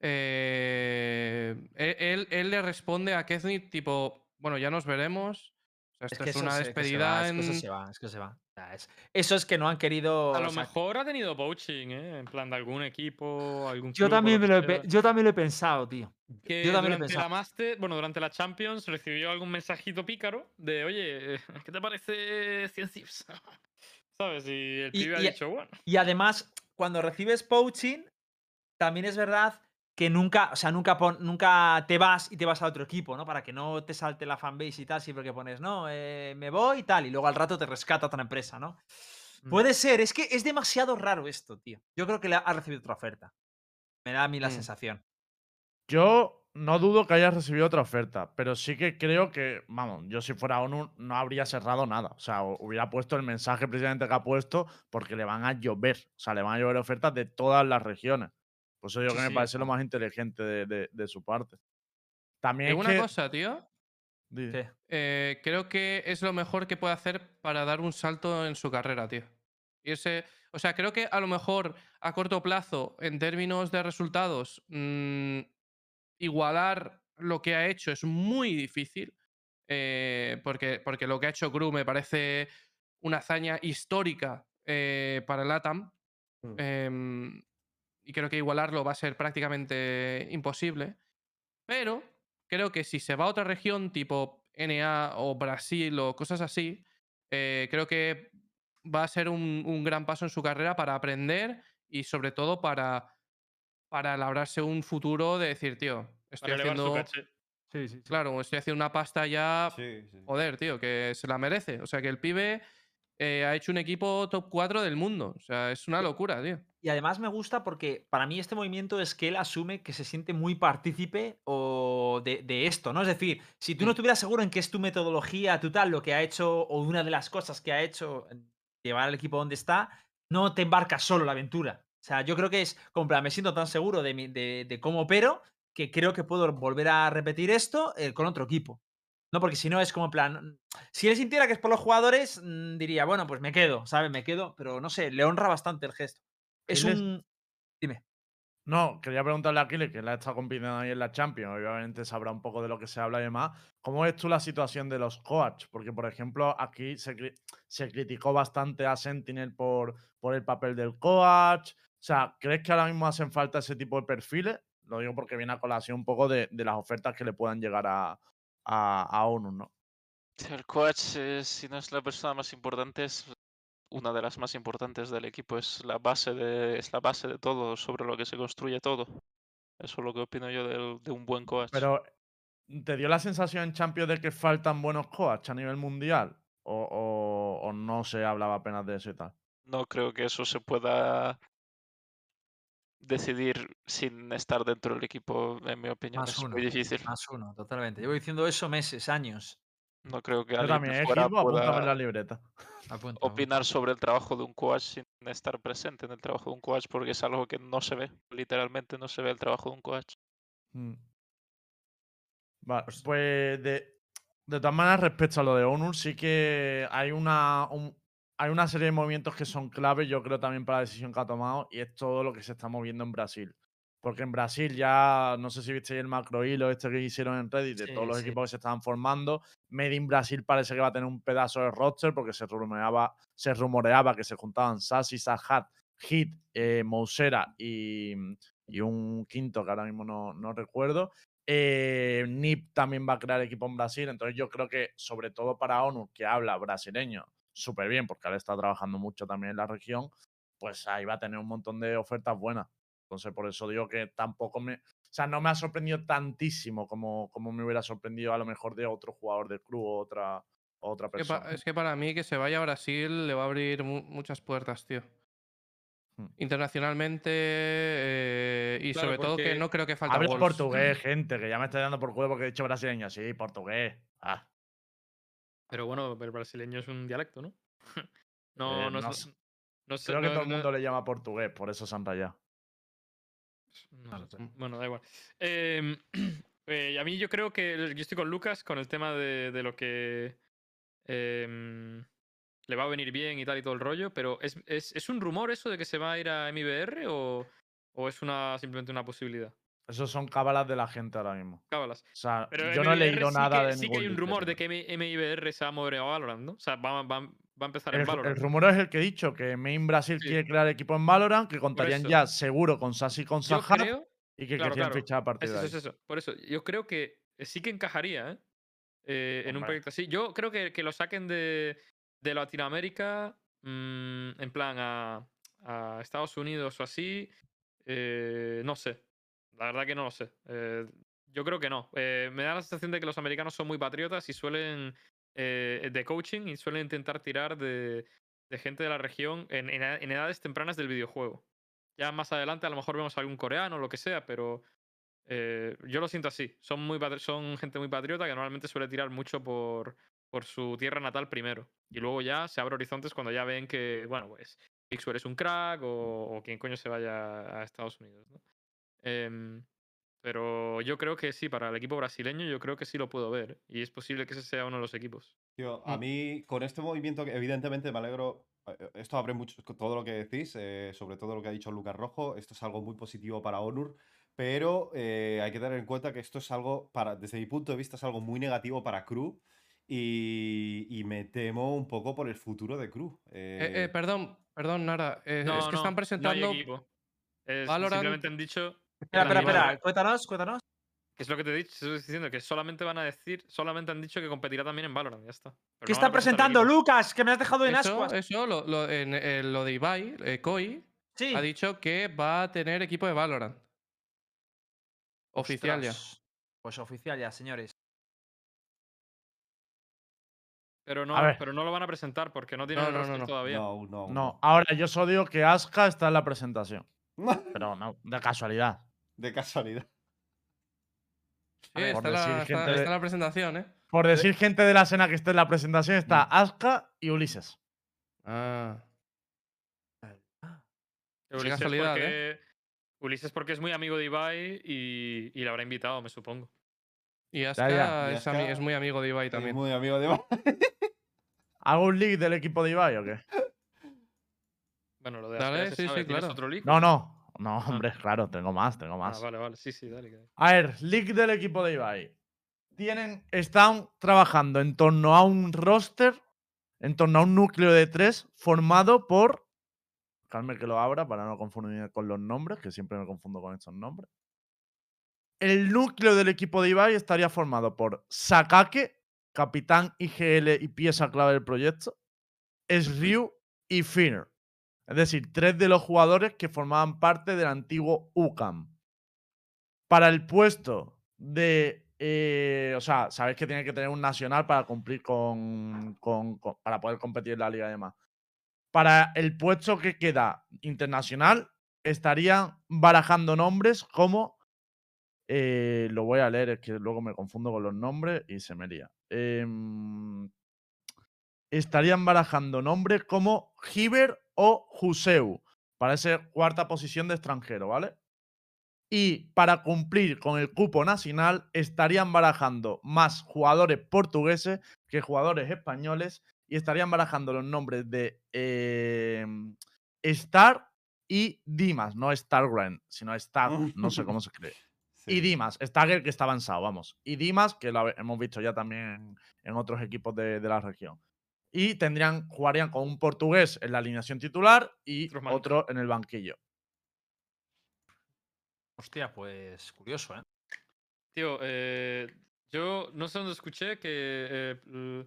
eh, él, él- él le responde a Keznit tipo. Bueno, ya nos veremos. O sea, esto es, una que se despedida va, es en. que eso se va, es que se va. O sea, es- eso es que no han querido. A o lo sea, mejor ha tenido poaching, ¿eh? En plan de algún equipo, algún yo club o también, me lo he yo también lo he pensado, tío. Que Yo también lo he pensado. la Master, bueno, durante la Champions recibió algún mensajito pícaro de, oye, ¿qué te parece 100 zips? *laughs* ¿Sabes? Y el Y- pibe ha y- dicho, bueno. Y además, cuando recibes poaching, también es verdad que nunca, o sea, nunca, pon- nunca te vas y te vas a otro equipo, ¿no? Para que no te salte la fanbase y tal, siempre que pones, no, eh, me voy y tal, y luego al rato te rescata otra empresa, ¿no? Mm. Puede ser, es que es demasiado raro esto, tío. Yo creo que le ha- recibido otra oferta. Me da a mí la Mm. sensación. Yo no dudo que haya recibido otra oferta, pero sí que creo que, vamos, yo si fuera ONU no habría cerrado nada. O sea, hu- hubiera puesto el mensaje precisamente que ha puesto porque le van a llover. O sea, le van a llover ofertas de todas las regiones. Por eso digo Sí, que me sí. parece lo más inteligente de, de- de su parte. También es una que- cosa, tío. ¿Qué? eh, creo que es lo mejor que puede hacer para dar un salto en su carrera, tío. Y ese, o sea, creo que a lo mejor a corto plazo, en términos de resultados, mm, igualar lo que ha hecho es muy difícil. eh, porque, porque lo que ha hecho Gru me parece una hazaña histórica eh, para el ATAM. Mm. em, y creo que igualarlo va a ser prácticamente imposible. Pero creo que si se va a otra región, tipo NA o Brasil o cosas así, eh, creo que va a ser un, un gran paso en su carrera para aprender y sobre todo para, para labrarse un futuro de decir, tío, estoy Para haciendo... caché. Sí, sí. Claro, estoy haciendo una pasta ya, Sí, sí. joder, tío, que se la merece. O sea, que el pibe eh, ha hecho un equipo top 4 del mundo. O sea, es una locura, tío. Y además me gusta porque para mí este movimiento es que él asume que se siente muy partícipe o de, de esto, ¿no? Es decir, si tú no estuvieras seguro en qué es tu metodología, tu tal, lo que ha hecho o una de las cosas que ha hecho llevar al equipo donde está, no te embarcas solo la aventura. O sea, yo creo que es como, plan, me siento tan seguro de, mi- de, de cómo opero que creo que puedo volver a repetir esto eh, con otro equipo. No, porque si no es como en plan. Si él sintiera que es por los jugadores, mm, diría, bueno, pues me quedo, ¿sabes? Me quedo, pero no sé, le honra bastante el gesto. Es un. Dime. No, quería preguntarle a Aquiles, que él ha estado compitiendo ahí en la Champions, obviamente sabrá un poco de lo que se habla y demás. ¿Cómo ves tú la situación de los coach? Porque, por ejemplo, aquí se, se criticó bastante a Sentinel por, por el papel del coach. O sea, ¿crees que ahora mismo hacen falta ese tipo de perfiles? Lo digo porque viene a colación un poco de, de las ofertas que le puedan llegar a, a, a ONU, ¿no? El coach, eh, si no es la persona más importante, es una de las más importantes del equipo. Es la base de, es la base de todo, sobre lo que se construye todo. Eso es lo que opino yo del- de un buen coach. Pero, ¿te dio la sensación en Champions de que faltan buenos coaches a nivel mundial? ¿O, o- o no se hablaba apenas de eso y tal? No creo que eso se pueda decidir sin estar dentro del equipo, en mi opinión. Más es uno. muy difícil. Más uno, totalmente. Llevo diciendo eso meses, años. No creo que Yo alguien también, ¿eh, fuera Gilbo? Apúntame en la pueda libreta. *laughs* Apunta, apunta. opinar sobre el trabajo de un coach sin estar presente en el trabajo de un coach, porque es algo que no se ve. Literalmente no se ve el trabajo de un coach. Mm. Vale, pues de, de todas maneras, respecto a lo de ONU, sí que hay una, un- hay una serie de movimientos que son claves, yo creo, también para la decisión que ha tomado, y es todo lo que se está moviendo en Brasil. Porque en Brasil ya, no sé si visteis el macro hilo este que hicieron en Reddit de Sí, todos los sí. equipos que se estaban formando. Made in Brasil parece que va a tener un pedazo de roster porque se rumoreaba, se rumoreaba que se juntaban Sassy, Sahat, Hit, eh, Mousera y, y un quinto que ahora mismo no, no recuerdo. Eh, NIP también va a crear equipo en Brasil, entonces yo creo que sobre todo para ONU, que habla brasileño súper bien, porque ahora está trabajando mucho también en la región, pues ahí va a tener un montón de ofertas buenas. Entonces por eso digo que tampoco me... O sea, no me ha sorprendido tantísimo como, como me hubiera sorprendido a lo mejor de otro jugador del club o otra, otra Es que pa- persona. es que para mí que se vaya a Brasil le va a abrir mu- muchas puertas, tío. Hmm. Internacionalmente eh, y Claro, sobre todo que no creo que falta Habla portugués, gente, que ya me está dando por culo porque he dicho brasileño. Sí, portugués. Ah, Pero bueno, el brasileño es un dialecto, ¿no? no, *laughs* Eh, no, no sé. no sé, creo que todo el mundo le llama portugués, por eso se han rayado. no sé. Bueno, da igual. Em, *clears throat* eh, a mí yo creo que yo estoy con Lucas con el tema de, de lo que em, le va a venir bien y tal y todo el rollo, pero ¿es, es, es un rumor eso de que se va a ir a MIBR o, o es una simplemente una posibilidad? Esos son cábalas de la gente ahora mismo. Cábalas. O sea, Pero yo no he leído sí nada que, de sí que hay un rumor de que MIBR se va a mover a Valorant, ¿no? O sea, va, va- va a empezar en El, el Valorant. rumor es el que he dicho, que Main Brasil Sí. quiere crear equipo en Valorant, que contarían ya seguro con Sassy y con Sahar creo y que claro, querían claro. fichar a partir Eso, de ahí. eso, eso. Por eso, yo creo que sí que encajaría, ¿eh? Eh, en un proyecto así. Yo creo que, que lo saquen de, de Latinoamérica, mm, en plan a, a Estados Unidos o así. eh, no sé. La verdad que no lo sé. Eh, yo creo que no. Eh, me da la sensación de que los americanos son muy patriotas y suelen. eh, de coaching y suelen intentar tirar de, gente de la región en, en a- edades tempranas del videojuego. Ya más adelante a lo mejor vemos algún coreano o lo que sea, pero yo lo siento así. Son, muy son gente muy patriota que normalmente suele tirar mucho por, por su tierra natal primero. Y luego ya se abre horizontes cuando ya ven que, bueno, pues Pixel es un crack o, o quien coño se vaya a Estados Unidos. ¿no? Em, pero yo creo que sí, para el equipo brasileño yo creo que sí lo puedo ver. Y es posible que ese sea uno de los equipos. Tío, a Mm. mí con este movimiento, que evidentemente me alegro. eh, Esto abre mucho todo lo que decís, eh, sobre todo lo que ha dicho Lucas Rojo. Esto es algo muy positivo para Onur, pero eh, hay que tener en cuenta que esto es algo, para, desde mi punto de vista, es algo muy negativo para Crew. Y, y me temo un poco por el futuro de Crew. Eh, eh, Eh, perdón, perdón, Nara. eh, No, es que no, están no presentando. hay equipo. Es- Valorant- Simplemente han dicho. Espera, espera, espera. Cuéntanos, cuéntanos. Que es lo que te he dicho, estoy diciendo, que solamente van a decir, solamente han dicho que competirá también en Valorant, ya está. Pero ¿Qué no está presentando. Lucas? Que me has dejado en Eso, ascuas. eso lo, lo- en, en lo de Ibai, eh, Koi, Sí. ha dicho que va a tener equipo de Valorant. Oficial ya. Pues oficial ya, señores. Pero no, pero no lo van a presentar porque no tienen No, el no, no, roster no. todavía. No, no. No, ahora yo solo digo que Aska está en la presentación. *laughs* Pero no, de casualidad. De casualidad. Sí, por está, decir la, está- gente de- está la presentación, ¿eh? Por decir gente de la escena que esté en la presentación, está Aska y Ulises. Ah. Ulises casualidad, porque, Ulises porque es muy amigo de Ibai y, y le habrá invitado, me supongo. Y Aska, ya. Y Es, ami- Asuka es muy amigo de Ibai Es también. muy amigo de ¿Hago *laughs* un leak del equipo de Ibai o qué? Bueno, lo de Dale, sí, sabe. sí, ¿Tienes claro. otro leak? No, no. No, hombre, claro, tengo más, tengo Ah, más. vale, vale. Sí, sí, dale. dale. A ver, leak del equipo de Ibai. Tienen, están trabajando en torno a un roster, en torno a un núcleo de tres formado por. Calme que lo abra para no confundirme con los nombres, que siempre me confundo con estos nombres. El núcleo del equipo de Ibai estaría formado por Sakake, capitán IGL y pieza clave del proyecto, Sryu y Finner. Es decir, tres de los jugadores que formaban parte del antiguo UCAM. Para el puesto de. eh, o sea, sabéis que tiene que tener un nacional para cumplir con, con- para poder competir en la liga y demás. Para el puesto que queda internacional, estarían barajando nombres como. eh, lo voy a leer, es que luego me confundo con los nombres y se me lía. Em, estarían barajando nombres como Hiber o Juseu para esa cuarta posición de extranjero, ¿vale? Y para cumplir con el cupo nacional estarían barajando más jugadores portugueses que jugadores españoles y estarían barajando los nombres de em, Star y Dimas, no Stargren, sino Star, no sé cómo se cree. *laughs* Y. Dimas, Stagger que está avanzado, vamos. Y Dimas, que lo hemos visto ya también en, en otros equipos de, de la región. Y tendrían, jugarían con un portugués en la alineación titular y otro en el banquillo. Hostia, pues curioso, ¿eh? Tío, eh, yo no sé dónde escuché que. eh,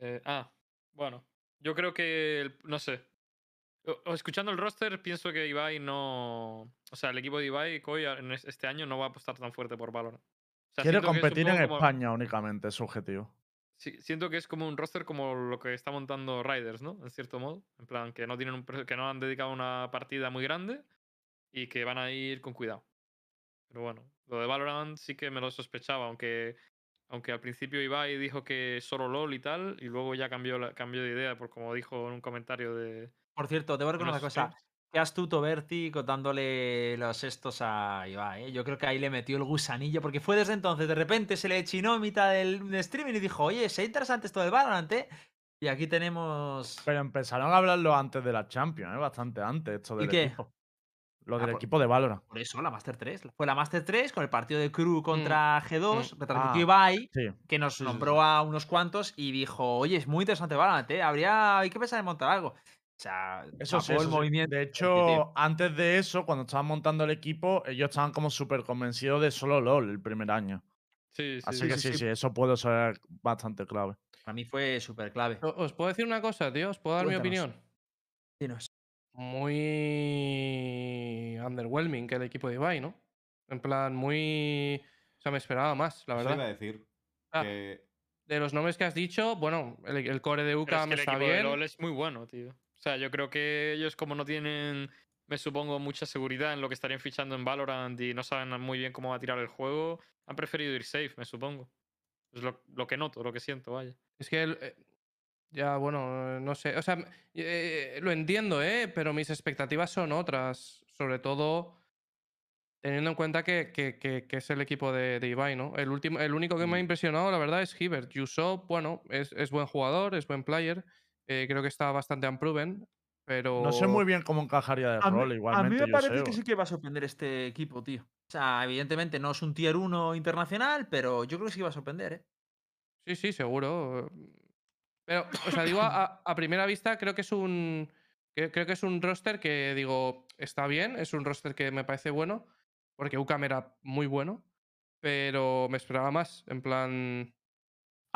eh, ah, bueno. Yo creo que. el- No sé. O- Escuchando el roster, pienso que Ibai no. O sea, el equipo de Ibai, Koi, en es- este año no va a apostar tan fuerte por Valorant. O sea, Quiere competir en como- España únicamente, es su objetivo. Sí, siento que es como un roster como lo que está montando Riders, ¿no? En cierto modo. En plan, que no tienen un que no han dedicado una partida muy grande y que van a ir con cuidado. Pero bueno, lo de Valorant sí que me lo sospechaba, aunque aunque al principio Ibai dijo que solo LOL y tal, y luego ya cambió, la, cambió de idea, por como dijo en un comentario de. Por cierto, debo de reconocer una cosa. Qué astuto Berti dándole los estos a Ibai. ¿eh? Yo creo que ahí le metió el gusanillo, porque fue desde entonces, de repente se le chinó en mitad del streaming y dijo, oye, es interesante esto del Valorant, ¿eh? Y aquí tenemos... Pero empezaron a hablarlo antes de la Champions, ¿eh? bastante antes, esto ¿Y del qué? equipo. Lo Ah, del por- equipo de Valorant. Por eso, la Master 3. Fue la Master 3 con el partido de Crew contra G2, retransmitió Ah, Ibai, Sí. que nos nombró a unos cuantos y dijo, oye, es muy interesante Valorant, ¿eh? Habría... Hay que pensar en montar algo. O sea, Eso sí, chapó eso el sí. movimiento. De hecho, antes de eso, cuando estaban montando el equipo, ellos estaban como súper convencidos de solo LOL el primer año. Sí, sí. Así sí. que sí, sí, eso puede ser bastante clave. Para mí fue súper clave. ¿Os puedo decir una cosa, tío? ¿Os puedo dar mi opinión? Dinos. Muy underwhelming que el equipo de Ibai, ¿no? En plan, muy... O sea, me esperaba más, la Eso iba a verdad. decir. Ah, que De los nombres que has dicho, bueno, el, el core de Pero es UCAM que el está equipo de bien. LoL es muy bueno, tío. O sea, yo creo que ellos, como no tienen, me supongo, mucha seguridad en lo que estarían fichando en Valorant y no saben muy bien cómo va a tirar el juego, han preferido ir safe, me supongo. Es lo, lo que noto, lo que siento, vaya. Es que el- eh, ya, bueno, eh, no sé. O sea, eh, lo entiendo, ¿eh? Pero mis expectativas son otras. Sobre todo teniendo en cuenta que, que- que- que es el equipo de, de Ibai, ¿no? El, último, el único que me ha Mm. impresionado, la verdad, es Hibbert. Yusop, bueno, es, es buen jugador, es buen player. Eh, creo que está bastante unproven. Pero. No sé muy bien cómo encajaría de A mí, rol, a igualmente. mí me parece que sí que va a sorprender este equipo, tío. O sea, evidentemente no es un tier 1 internacional, pero yo creo que sí que va a sorprender, ¿eh? Sí, sí, seguro. Pero, o sea, digo, *clears throat* a, a primera vista creo que es un. Creo que es un roster que digo, está bien, es un roster que me parece bueno, porque UCAM era muy bueno, pero me esperaba más. En plan.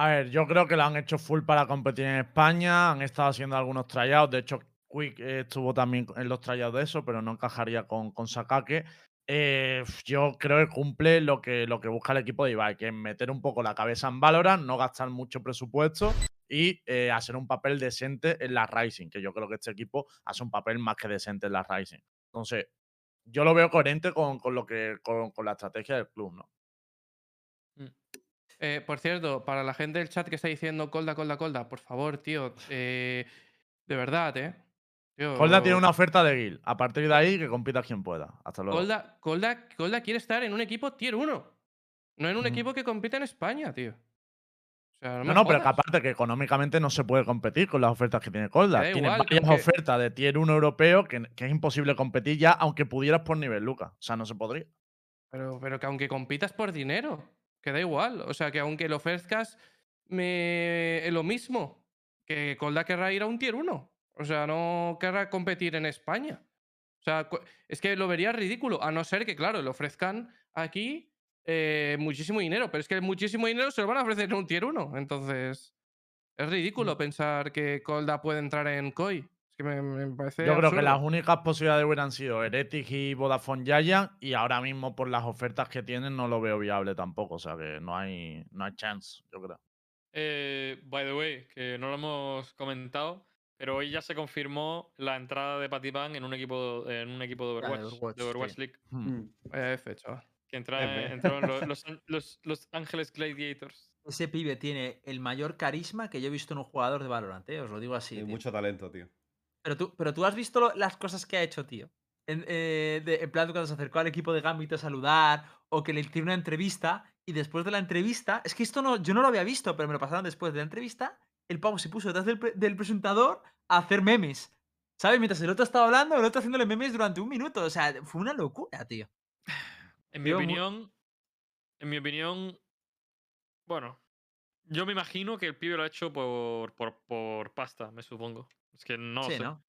A ver, yo creo que lo han hecho full para competir en España. Han estado haciendo algunos tryouts. De hecho, Quick estuvo también en los tryouts de eso, pero no encajaría con, con Sakake. Eh, yo creo que cumple lo que, lo que busca el equipo de Ibai, que es meter un poco la cabeza en Valorant, no gastar mucho presupuesto y eh, hacer un papel decente en la Rising, que yo creo que este equipo hace un papel más que decente en la Rising. Entonces, yo lo veo coherente con, con lo que, con, con la estrategia del club, ¿no? Eh, por cierto, para la gente del chat que está diciendo colda, colda, colda, por favor, tío, eh, de verdad, ¿eh? Tío, Colda tiene una oferta de Gil. A partir de ahí, que compita quien pueda. Hasta luego. Colda, Colda, Colda quiere estar en un equipo tier 1, no en un equipo que compite en España, tío. O sea, no, No, pero que aparte que económicamente no se puede competir con las ofertas que tiene Colda. Da Tiene igual, varias aunque- ofertas de tier 1 europeo que, que es imposible competir ya, aunque pudieras por nivel, Lucas. O sea, no se podría. Pero, pero que aunque compitas por dinero, que da igual. O sea, que aunque le ofrezcas me... lo mismo, que Colda querrá ir a un tier 1. O sea, no querrá competir en España. O sea, es que lo vería ridículo, a no ser que, claro, le ofrezcan aquí eh, muchísimo dinero. Pero es que muchísimo dinero se lo van a ofrecer en un tier 1. Entonces, es Mm. ridículo pensar que Colda puede entrar en COI. Es que me, me parece. Yo creo que las únicas posibilidades hubieran sido Heretic y Vodafone Giant y ahora mismo por las ofertas que tienen no lo veo viable tampoco. O sea que no hay, no hay chance, yo creo. Eh, by the way, que no lo hemos comentado, pero hoy ya se confirmó la entrada de Patipan en un equipo en un equipo de Ah, de Overwatch, Overwatch, de Overwatch sí. League. Hmm. Vaya F, chaval. Que entra, entró en lo- los, *laughs* An- los, los Ángeles Gladiators. Ese pibe tiene el mayor carisma que yo he visto en un jugador de Valorant, ¿eh? os lo digo así. Tiene mucho talento, tío. Pero tú, pero tú has visto lo- las cosas que ha hecho, tío. En, eh, de- en plan, cuando se acercó al equipo de Gambit a saludar, o que le hicieron una entrevista, y después de la entrevista, es que esto no, yo no lo había visto, pero me lo pasaron después de la entrevista, el pavo se puso detrás del, pre- del presentador a hacer memes. ¿Sabes? Mientras el otro estaba hablando, el otro haciéndole memes durante un minuto. O sea, fue una locura, tío. *sighs* En mi opinión, en mi opinión, bueno, yo me imagino que el pibe lo ha hecho por, por, por pasta, me supongo. Es que no sí, sé. ¿no?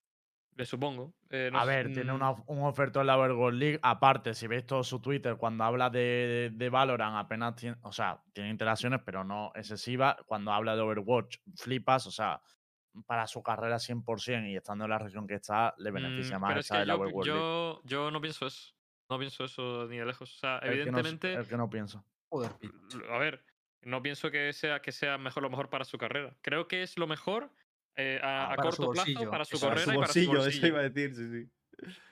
Le supongo. Eh, no A sé, ver, tiene una, mm, un oferto en la Overwatch League. Aparte, si veis todo su Twitter, cuando habla de, de Valorant, apenas tiene. O sea, tiene interacciones, pero no excesivas. Cuando habla de Overwatch, flipas. O sea, para su carrera 100% y estando en la región que está, le beneficia mm, más Pero es que yo, Overwatch League. yo, yo no pienso eso. No pienso eso ni de lejos. O sea, El que no evidentemente, el que no piensa. Joder, a ver, no pienso que sea, que sea mejor lo mejor para su carrera. Creo que es lo mejor eh, a, Ah, a corto plazo bolsillo, para su eso, Para carrera su y para su bolsillo, *laughs* eso bolsillo. iba a decir, sí, sí.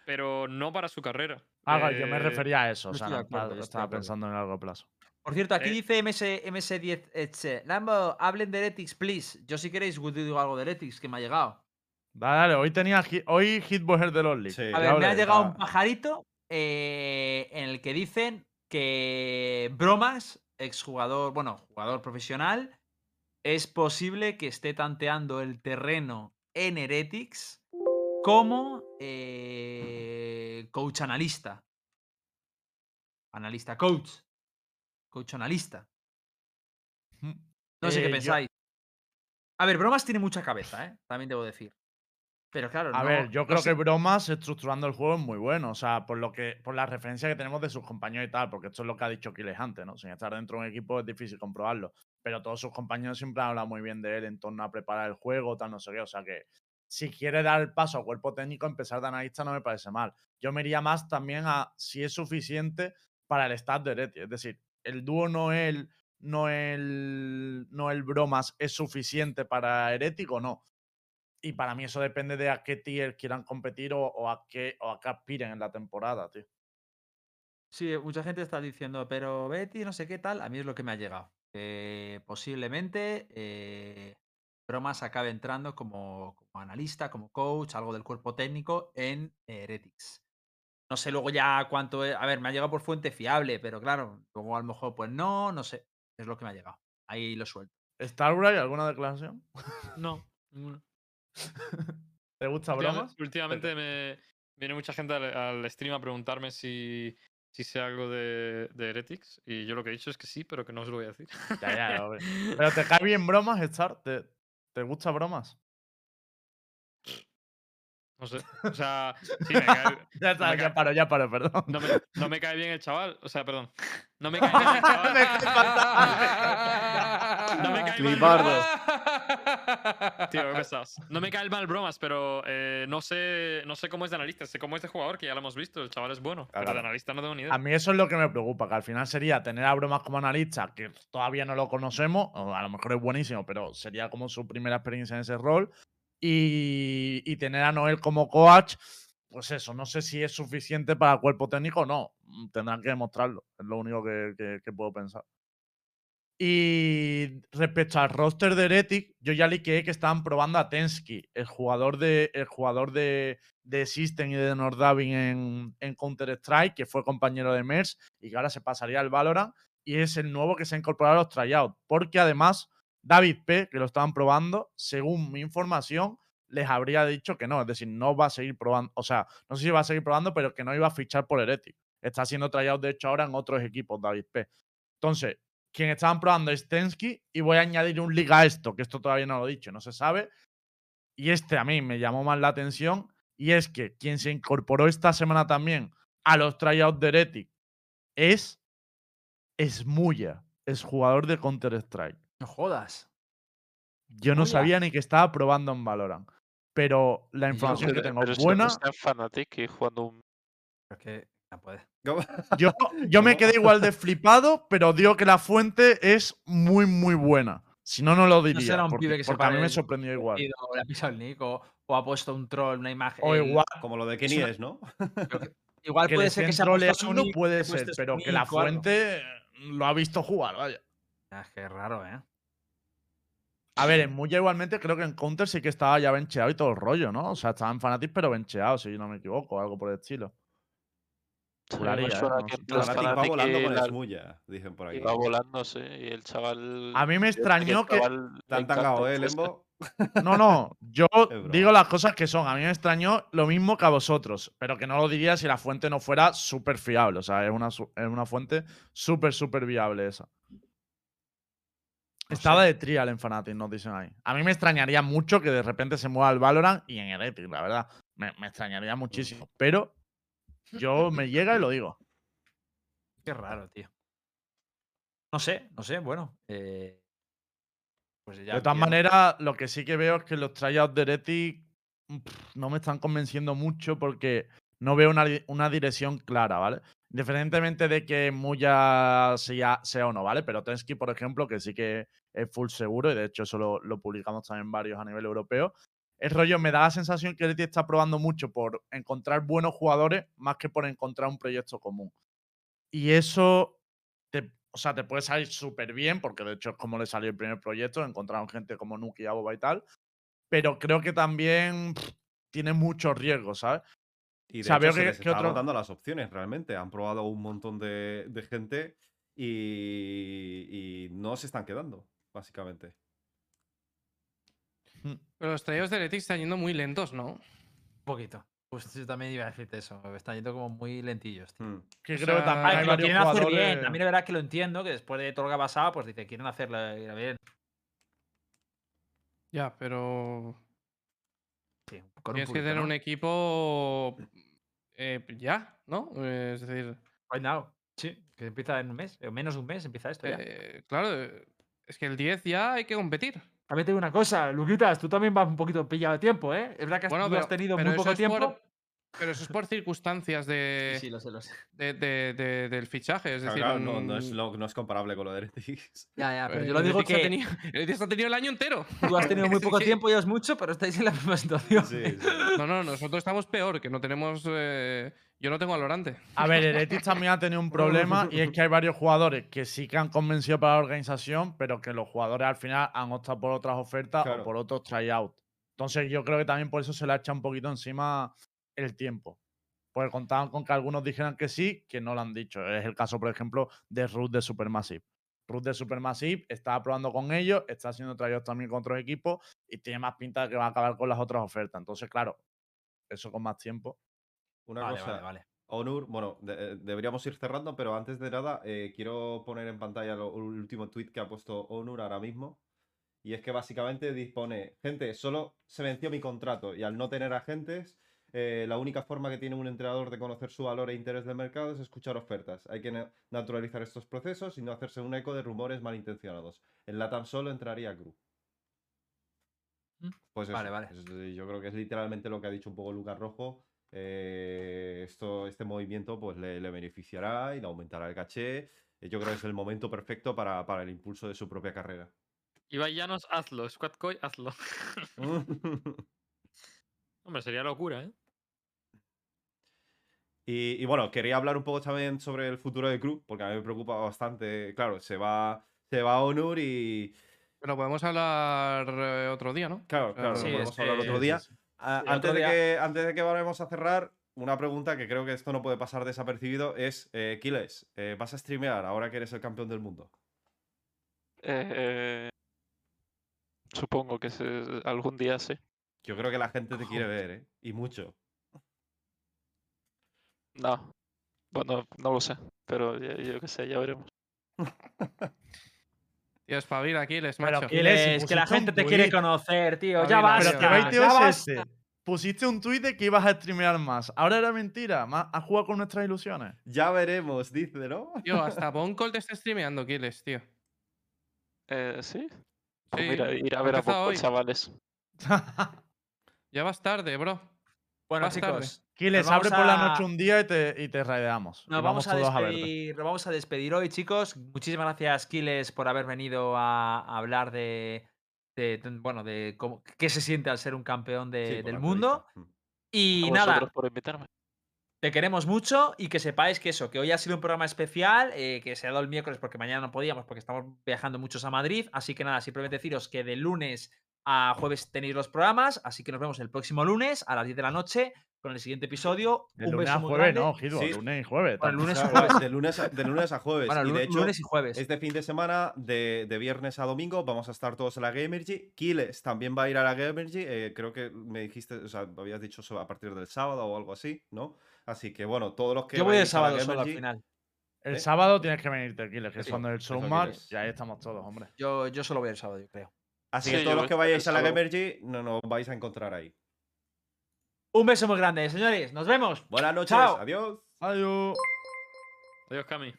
Pero no para su carrera. Ah, yo me Eh, refería a eso. O sea, no acuerdo, estaba- yo pensando en largo plazo. Por cierto, aquí Eh. dice MS, MS10 Etche. Lambo, hablen de Heretics, please. Yo si queréis os digo algo de Heretics que me ha llegado. Dale, dale, hoy tenía hi- hoy Hitboxer de League. Sí. A ver, me ha llegado un pajarito eh, en el que dicen que Bromas, exjugador, bueno, jugador profesional, es posible que esté tanteando el terreno en Heretics como eh, coach analista. Analista coach. Coach analista. No sé Eh, qué yo- pensáis. A ver, Bromas tiene mucha cabeza, ¿eh? También debo decir. Pero claro, A no- ver, yo no creo sé- que Bromas estructurando el juego es muy bueno. O sea, por lo que, por la referencia que tenemos de sus compañeros y tal, porque esto es lo que ha dicho Kiles antes, ¿no? Sin estar dentro de un equipo es difícil comprobarlo. Pero todos sus compañeros siempre han hablado muy bien de él en torno a preparar el juego, tal, no sé qué. O sea que si quiere dar el paso a cuerpo técnico, empezar de analista no me parece mal. Yo me iría más también a si es suficiente para el stat de Ereti. Es decir, el dúo no el, no el, no el Bromas es suficiente para Heretic o no. Y para mí eso depende de a qué tier quieran competir o, o a qué o a qué aspiren en la temporada, tío. Sí, mucha gente está diciendo, pero Betty, no sé qué tal. A mí es lo que me ha llegado. que posiblemente eh, Bromas acabe entrando como, como analista, como coach, algo del cuerpo técnico en Heretics. No sé luego ya cuánto es. A ver, me ha llegado por fuente fiable, pero claro, luego a lo mejor, pues no, no sé. Es lo que me ha llegado. Ahí lo suelto. ¿Starbright, alguna declaración? No, ninguna. ¿Te gusta bromas? Últimamente me viene mucha gente al, al stream a preguntarme si, si sé algo de, de Heretics. Y yo lo que he dicho es que sí, pero que no os lo voy a decir. Ya, ya, hombre. *laughs* Pero te cae bien bromas, Star. ¿Te, te gusta bromas? No sé. O sea, sí, me cae, *laughs* Ya está, me ya cae- paro, ya paro, perdón. no, me, no me cae bien el chaval. O sea, perdón. No me *laughs* cae bien el chaval. Me cae fatal. No me cae mal. *laughs* Tío, qué pesados. No me cae el mal bromas, pero eh, no, sé, no sé cómo es de analista. Sé cómo es de jugador, que ya lo hemos visto. El chaval es bueno. Pero de analista no tengo ni idea. A mí eso es lo que me preocupa, que al final sería tener a Bromas como analista, que todavía no lo conocemos, o a lo mejor es buenísimo, pero sería como su primera experiencia en ese rol. Y, y tener a Noel como coach, pues eso, no sé si es suficiente para el cuerpo técnico o no. Tendrán que demostrarlo, es lo único que, que- que puedo pensar. Y respecto al roster de Heretic, yo ya liqueé que estaban probando a Tensky, el jugador de, el jugador de, de System y de Nordavin en, en Counter-Strike, que fue compañero de Mers y que ahora se pasaría al Valorant. Y es el nuevo que se ha incorporado a los tryouts. Porque además, David P., que lo estaban probando, según mi información, les habría dicho que no. Es decir, no va a seguir probando. O sea, no sé si va a seguir probando, pero que no iba a fichar por Heretic. Está haciendo tryout, de hecho, ahora en otros equipos, David P. Entonces, quien estaban probando es Tensky y voy a añadir un liga a esto, que esto todavía no lo he dicho, no se sabe. Y este a mí me llamó más la atención y es que quien se incorporó esta semana también a los tryouts de Heretic es Smuya, es jugador de Counter-Strike. No jodas. Yo no sabía ni que estaba probando en Valorant, pero la información que Pero- tengo pero eso buena, no está Fnatic y jugando un. Es que no puede. Yo, yo me quedé igual de flipado, pero digo que la fuente es muy, muy buena. Si no, no lo diría. será un porque, pibe que se porque a mí me sorprendió igual. partido, o le ha pisado el nick o, o ha puesto un troll, una imagen. O igual, Como lo de Es Kenny es, ¿no? igual que puede ser que se puesto su troleando nick, puede ser, pero que la fuente lo ha visto jugar, vaya. Ah, Es que es raro, ¿eh? A ver, en Muya igualmente creo que en Counter sí que estaba ya bencheado y todo el rollo, ¿no? O sea, estaba en Fnatic pero bencheado, si no me equivoco, algo por el estilo. Sí, me Juraría, ¿eh? suena No que va volando con la- Smuya, dicen por aquí. Iba volando, sí. Y el chaval. A mí me extrañó el que- encanta tangado, ¿eh, el. Lembo? *laughs* No, no, yo digo las cosas que son. A mí me extrañó lo mismo que a vosotros, pero que no lo diría si la fuente no fuera súper fiable. O sea, es una, es una fuente súper, súper viable esa. Estaba de trial en Fnatic, nos dicen ahí. A mí me extrañaría mucho que de repente se mueva al Valorant y en Heretic, la verdad. Me, me extrañaría muchísimo. Pero yo me llega y lo digo. Qué raro, tío. No sé, no sé, bueno. eh, pues ya de todas maneras, lo que sí que veo es que los tryouts de Heretic pff, no me están convenciendo mucho porque no veo una, di- una dirección clara, ¿vale? Independientemente de que Muya sea, sea o no, ¿vale? Pero Tensky, por ejemplo, que sí que es full seguro, y de hecho eso lo, lo publicamos también varios a nivel europeo. El rollo me da la sensación que Heretic está probando mucho por encontrar buenos jugadores más que por encontrar un proyecto común. Y eso te, o sea, te puede salir súper bien, porque de hecho es como le salió el primer proyecto, encontraron gente como Nuki, Aboba y tal. Pero creo que también pff, tiene muchos riesgos, ¿sabes? Y de O sea, hecho veo se que- les que otro- las opciones, realmente. Han probado un montón de, de gente y, y no se están quedando, básicamente. Pero los trailers de Heretics están yendo muy lentos, ¿no? Un poquito. Pues yo también iba a decirte eso. Están yendo como muy lentillos, tío. Hmm. Que O creo que también hay que lo quieren hacer jugadores. bien. También la verdad que lo entiendo, que después de todo lo que ha pasado, pues dice, quieren hacerlo bien. Ya, pero Sí, con un tienes que tener ¿no? un equipo eh, ya, ¿no? Eh, es decir, Right now. Sí, que empieza en un mes. O menos de un mes empieza esto ya. eh, claro, eh, es que el 10 ya hay que competir. También te digo una cosa, Luquitas, tú también vas un poquito pillado de tiempo, ¿eh? Es verdad que has- Bueno, tú pero, has tenido muy poco tiempo. por- pero eso es por circunstancias *laughs* de, Sí, sí, lo sé, lo sé. de- de- de- del fichaje. Es Claro, decir, claro, no, no es, lo- no es comparable con lo de Heretics. Ya, ya, pero eh, yo lo el digo ha que tenido- Heretics ha tenido el año entero. tú has tenido muy *laughs* poco tiempo y es mucho, pero estáis en la misma situación. Sí, sí. No, no, nosotros estamos peor, que no tenemos. eh, yo no tengo valorante. A ver, Heretic también ha tenido un problema y es que hay varios jugadores que sí que han convencido para la organización, pero que los jugadores al final han optado por otras ofertas Claro. o por otros tryouts. Entonces yo creo que también por eso se le ha echado un poquito encima el tiempo. Porque contaban con que algunos dijeran que sí, que no lo han dicho. Es el caso, por ejemplo, de Ruth de Supermassive. Ruth de Supermassive está probando con ellos, está haciendo tryouts también con otros equipos y tiene más pinta de que va a acabar con las otras ofertas. Entonces, claro, eso con más tiempo. Una Vale, cosa, vale, vale. Onur, bueno, de- eh, deberíamos ir cerrando, pero antes de nada, eh, quiero poner en pantalla lo- el último tweet que ha puesto Onur ahora mismo. Y es que básicamente dispone, gente, solo se venció mi contrato y al no tener agentes, eh, la única forma que tiene un entrenador de conocer su valor e interés del mercado es escuchar ofertas. Hay que na- naturalizar estos procesos y no hacerse un eco de rumores malintencionados. En LATAM solo entraría Gru. Pues eso, Vale, vale. es- eh, yo creo que es literalmente lo que ha dicho un poco Lucas Rojo. Eh, esto, este movimiento pues le, le beneficiará y le aumentará el caché. Eh, Yo creo que es el momento perfecto para, para el impulso de su propia carrera. Ibai Llanos, hazlo. Squad Coy, hazlo. *laughs* *laughs* Hombre, sería locura, ¿eh? Y, y bueno, quería hablar un poco también sobre el futuro del club, porque a mí me preocupa bastante. Claro, se va, se va a Onur y. Pero podemos hablar eh, otro día, ¿no? Claro, claro, sí, podemos hablar que- otro día. sí, sí. Sí, antes, de que, antes de que vayamos a cerrar, una pregunta que creo que esto no puede pasar desapercibido es, eh, Kiles, eh, ¿vas a streamear ahora que eres el campeón del mundo? Eh, supongo que se- algún día sí. Yo creo que la gente te quiere ver, ¿eh? Y mucho. No. Bueno, no lo sé. Pero ya- yo qué sé, ya veremos. *laughs* Tío, espabila, Aquiles, Pero macho. Giles, si Giles, que la gente te quiere conocer, tío. Ya basta. Pero que baiteo ya es este. Pusiste un tuit de que ibas a streamear más. Ahora era mentira. ma- Has jugado con nuestras ilusiones. Ya veremos, dice, ¿no? Tío, *laughs* hasta Boncol te está streameando, Aquiles, tío. Eh, ¿Sí? Pues Sí, mira, ir a ver a hoy. chavales. *laughs* *laughs* Ya vas tarde, bro. Bueno, Más chicos, vamos abre por la a- noche un día y te, y te raideamos. y nos vamos, a todos a despedir, nos vamos a despedir hoy, chicos. Muchísimas gracias, Kiles, por haber venido a, a hablar de, de- de- bueno, de cómo, qué se siente al ser un campeón de- Sí, por del mundo. Mm. Y a nada, por invitarme. te queremos mucho y que sepáis que eso, que hoy ha sido un programa especial, eh, que se ha dado el miércoles porque mañana no podíamos, porque estamos viajando muchos a Madrid. Así que nada, simplemente deciros que de lunes a jueves tenéis los programas, así que nos vemos el próximo lunes a las 10 de la noche con el siguiente episodio. Un lunes beso a jueves, grande. no, Gido. Sí. Lunes y jueves. Bueno, lunes *laughs* jueves. De lunes a, de lunes a jueves. Bueno, y de hecho, lunes y jueves. este fin de semana, de, de viernes a domingo, vamos a estar todos en la Gamergy. Kiles también va a ir a la Gamergy. eh, creo que me dijiste, o sea, me habías dicho eso a partir del sábado o algo así, ¿no? Así que bueno, todos los que. Yo voy el a sábado solo al final. El ¿Eh? sábado tienes que venirte, Giles, que es cuando el Showmatch. quieres. Y ahí estamos todos, hombre. Yo, yo solo voy el sábado, yo creo. Así Sí, que todos los que vayáis a la. Gamergy, no nos vais a encontrar ahí. Un beso muy grande, señores. Nos vemos. Buenas noches, Chao. adiós. Adiós. Adiós, Cami.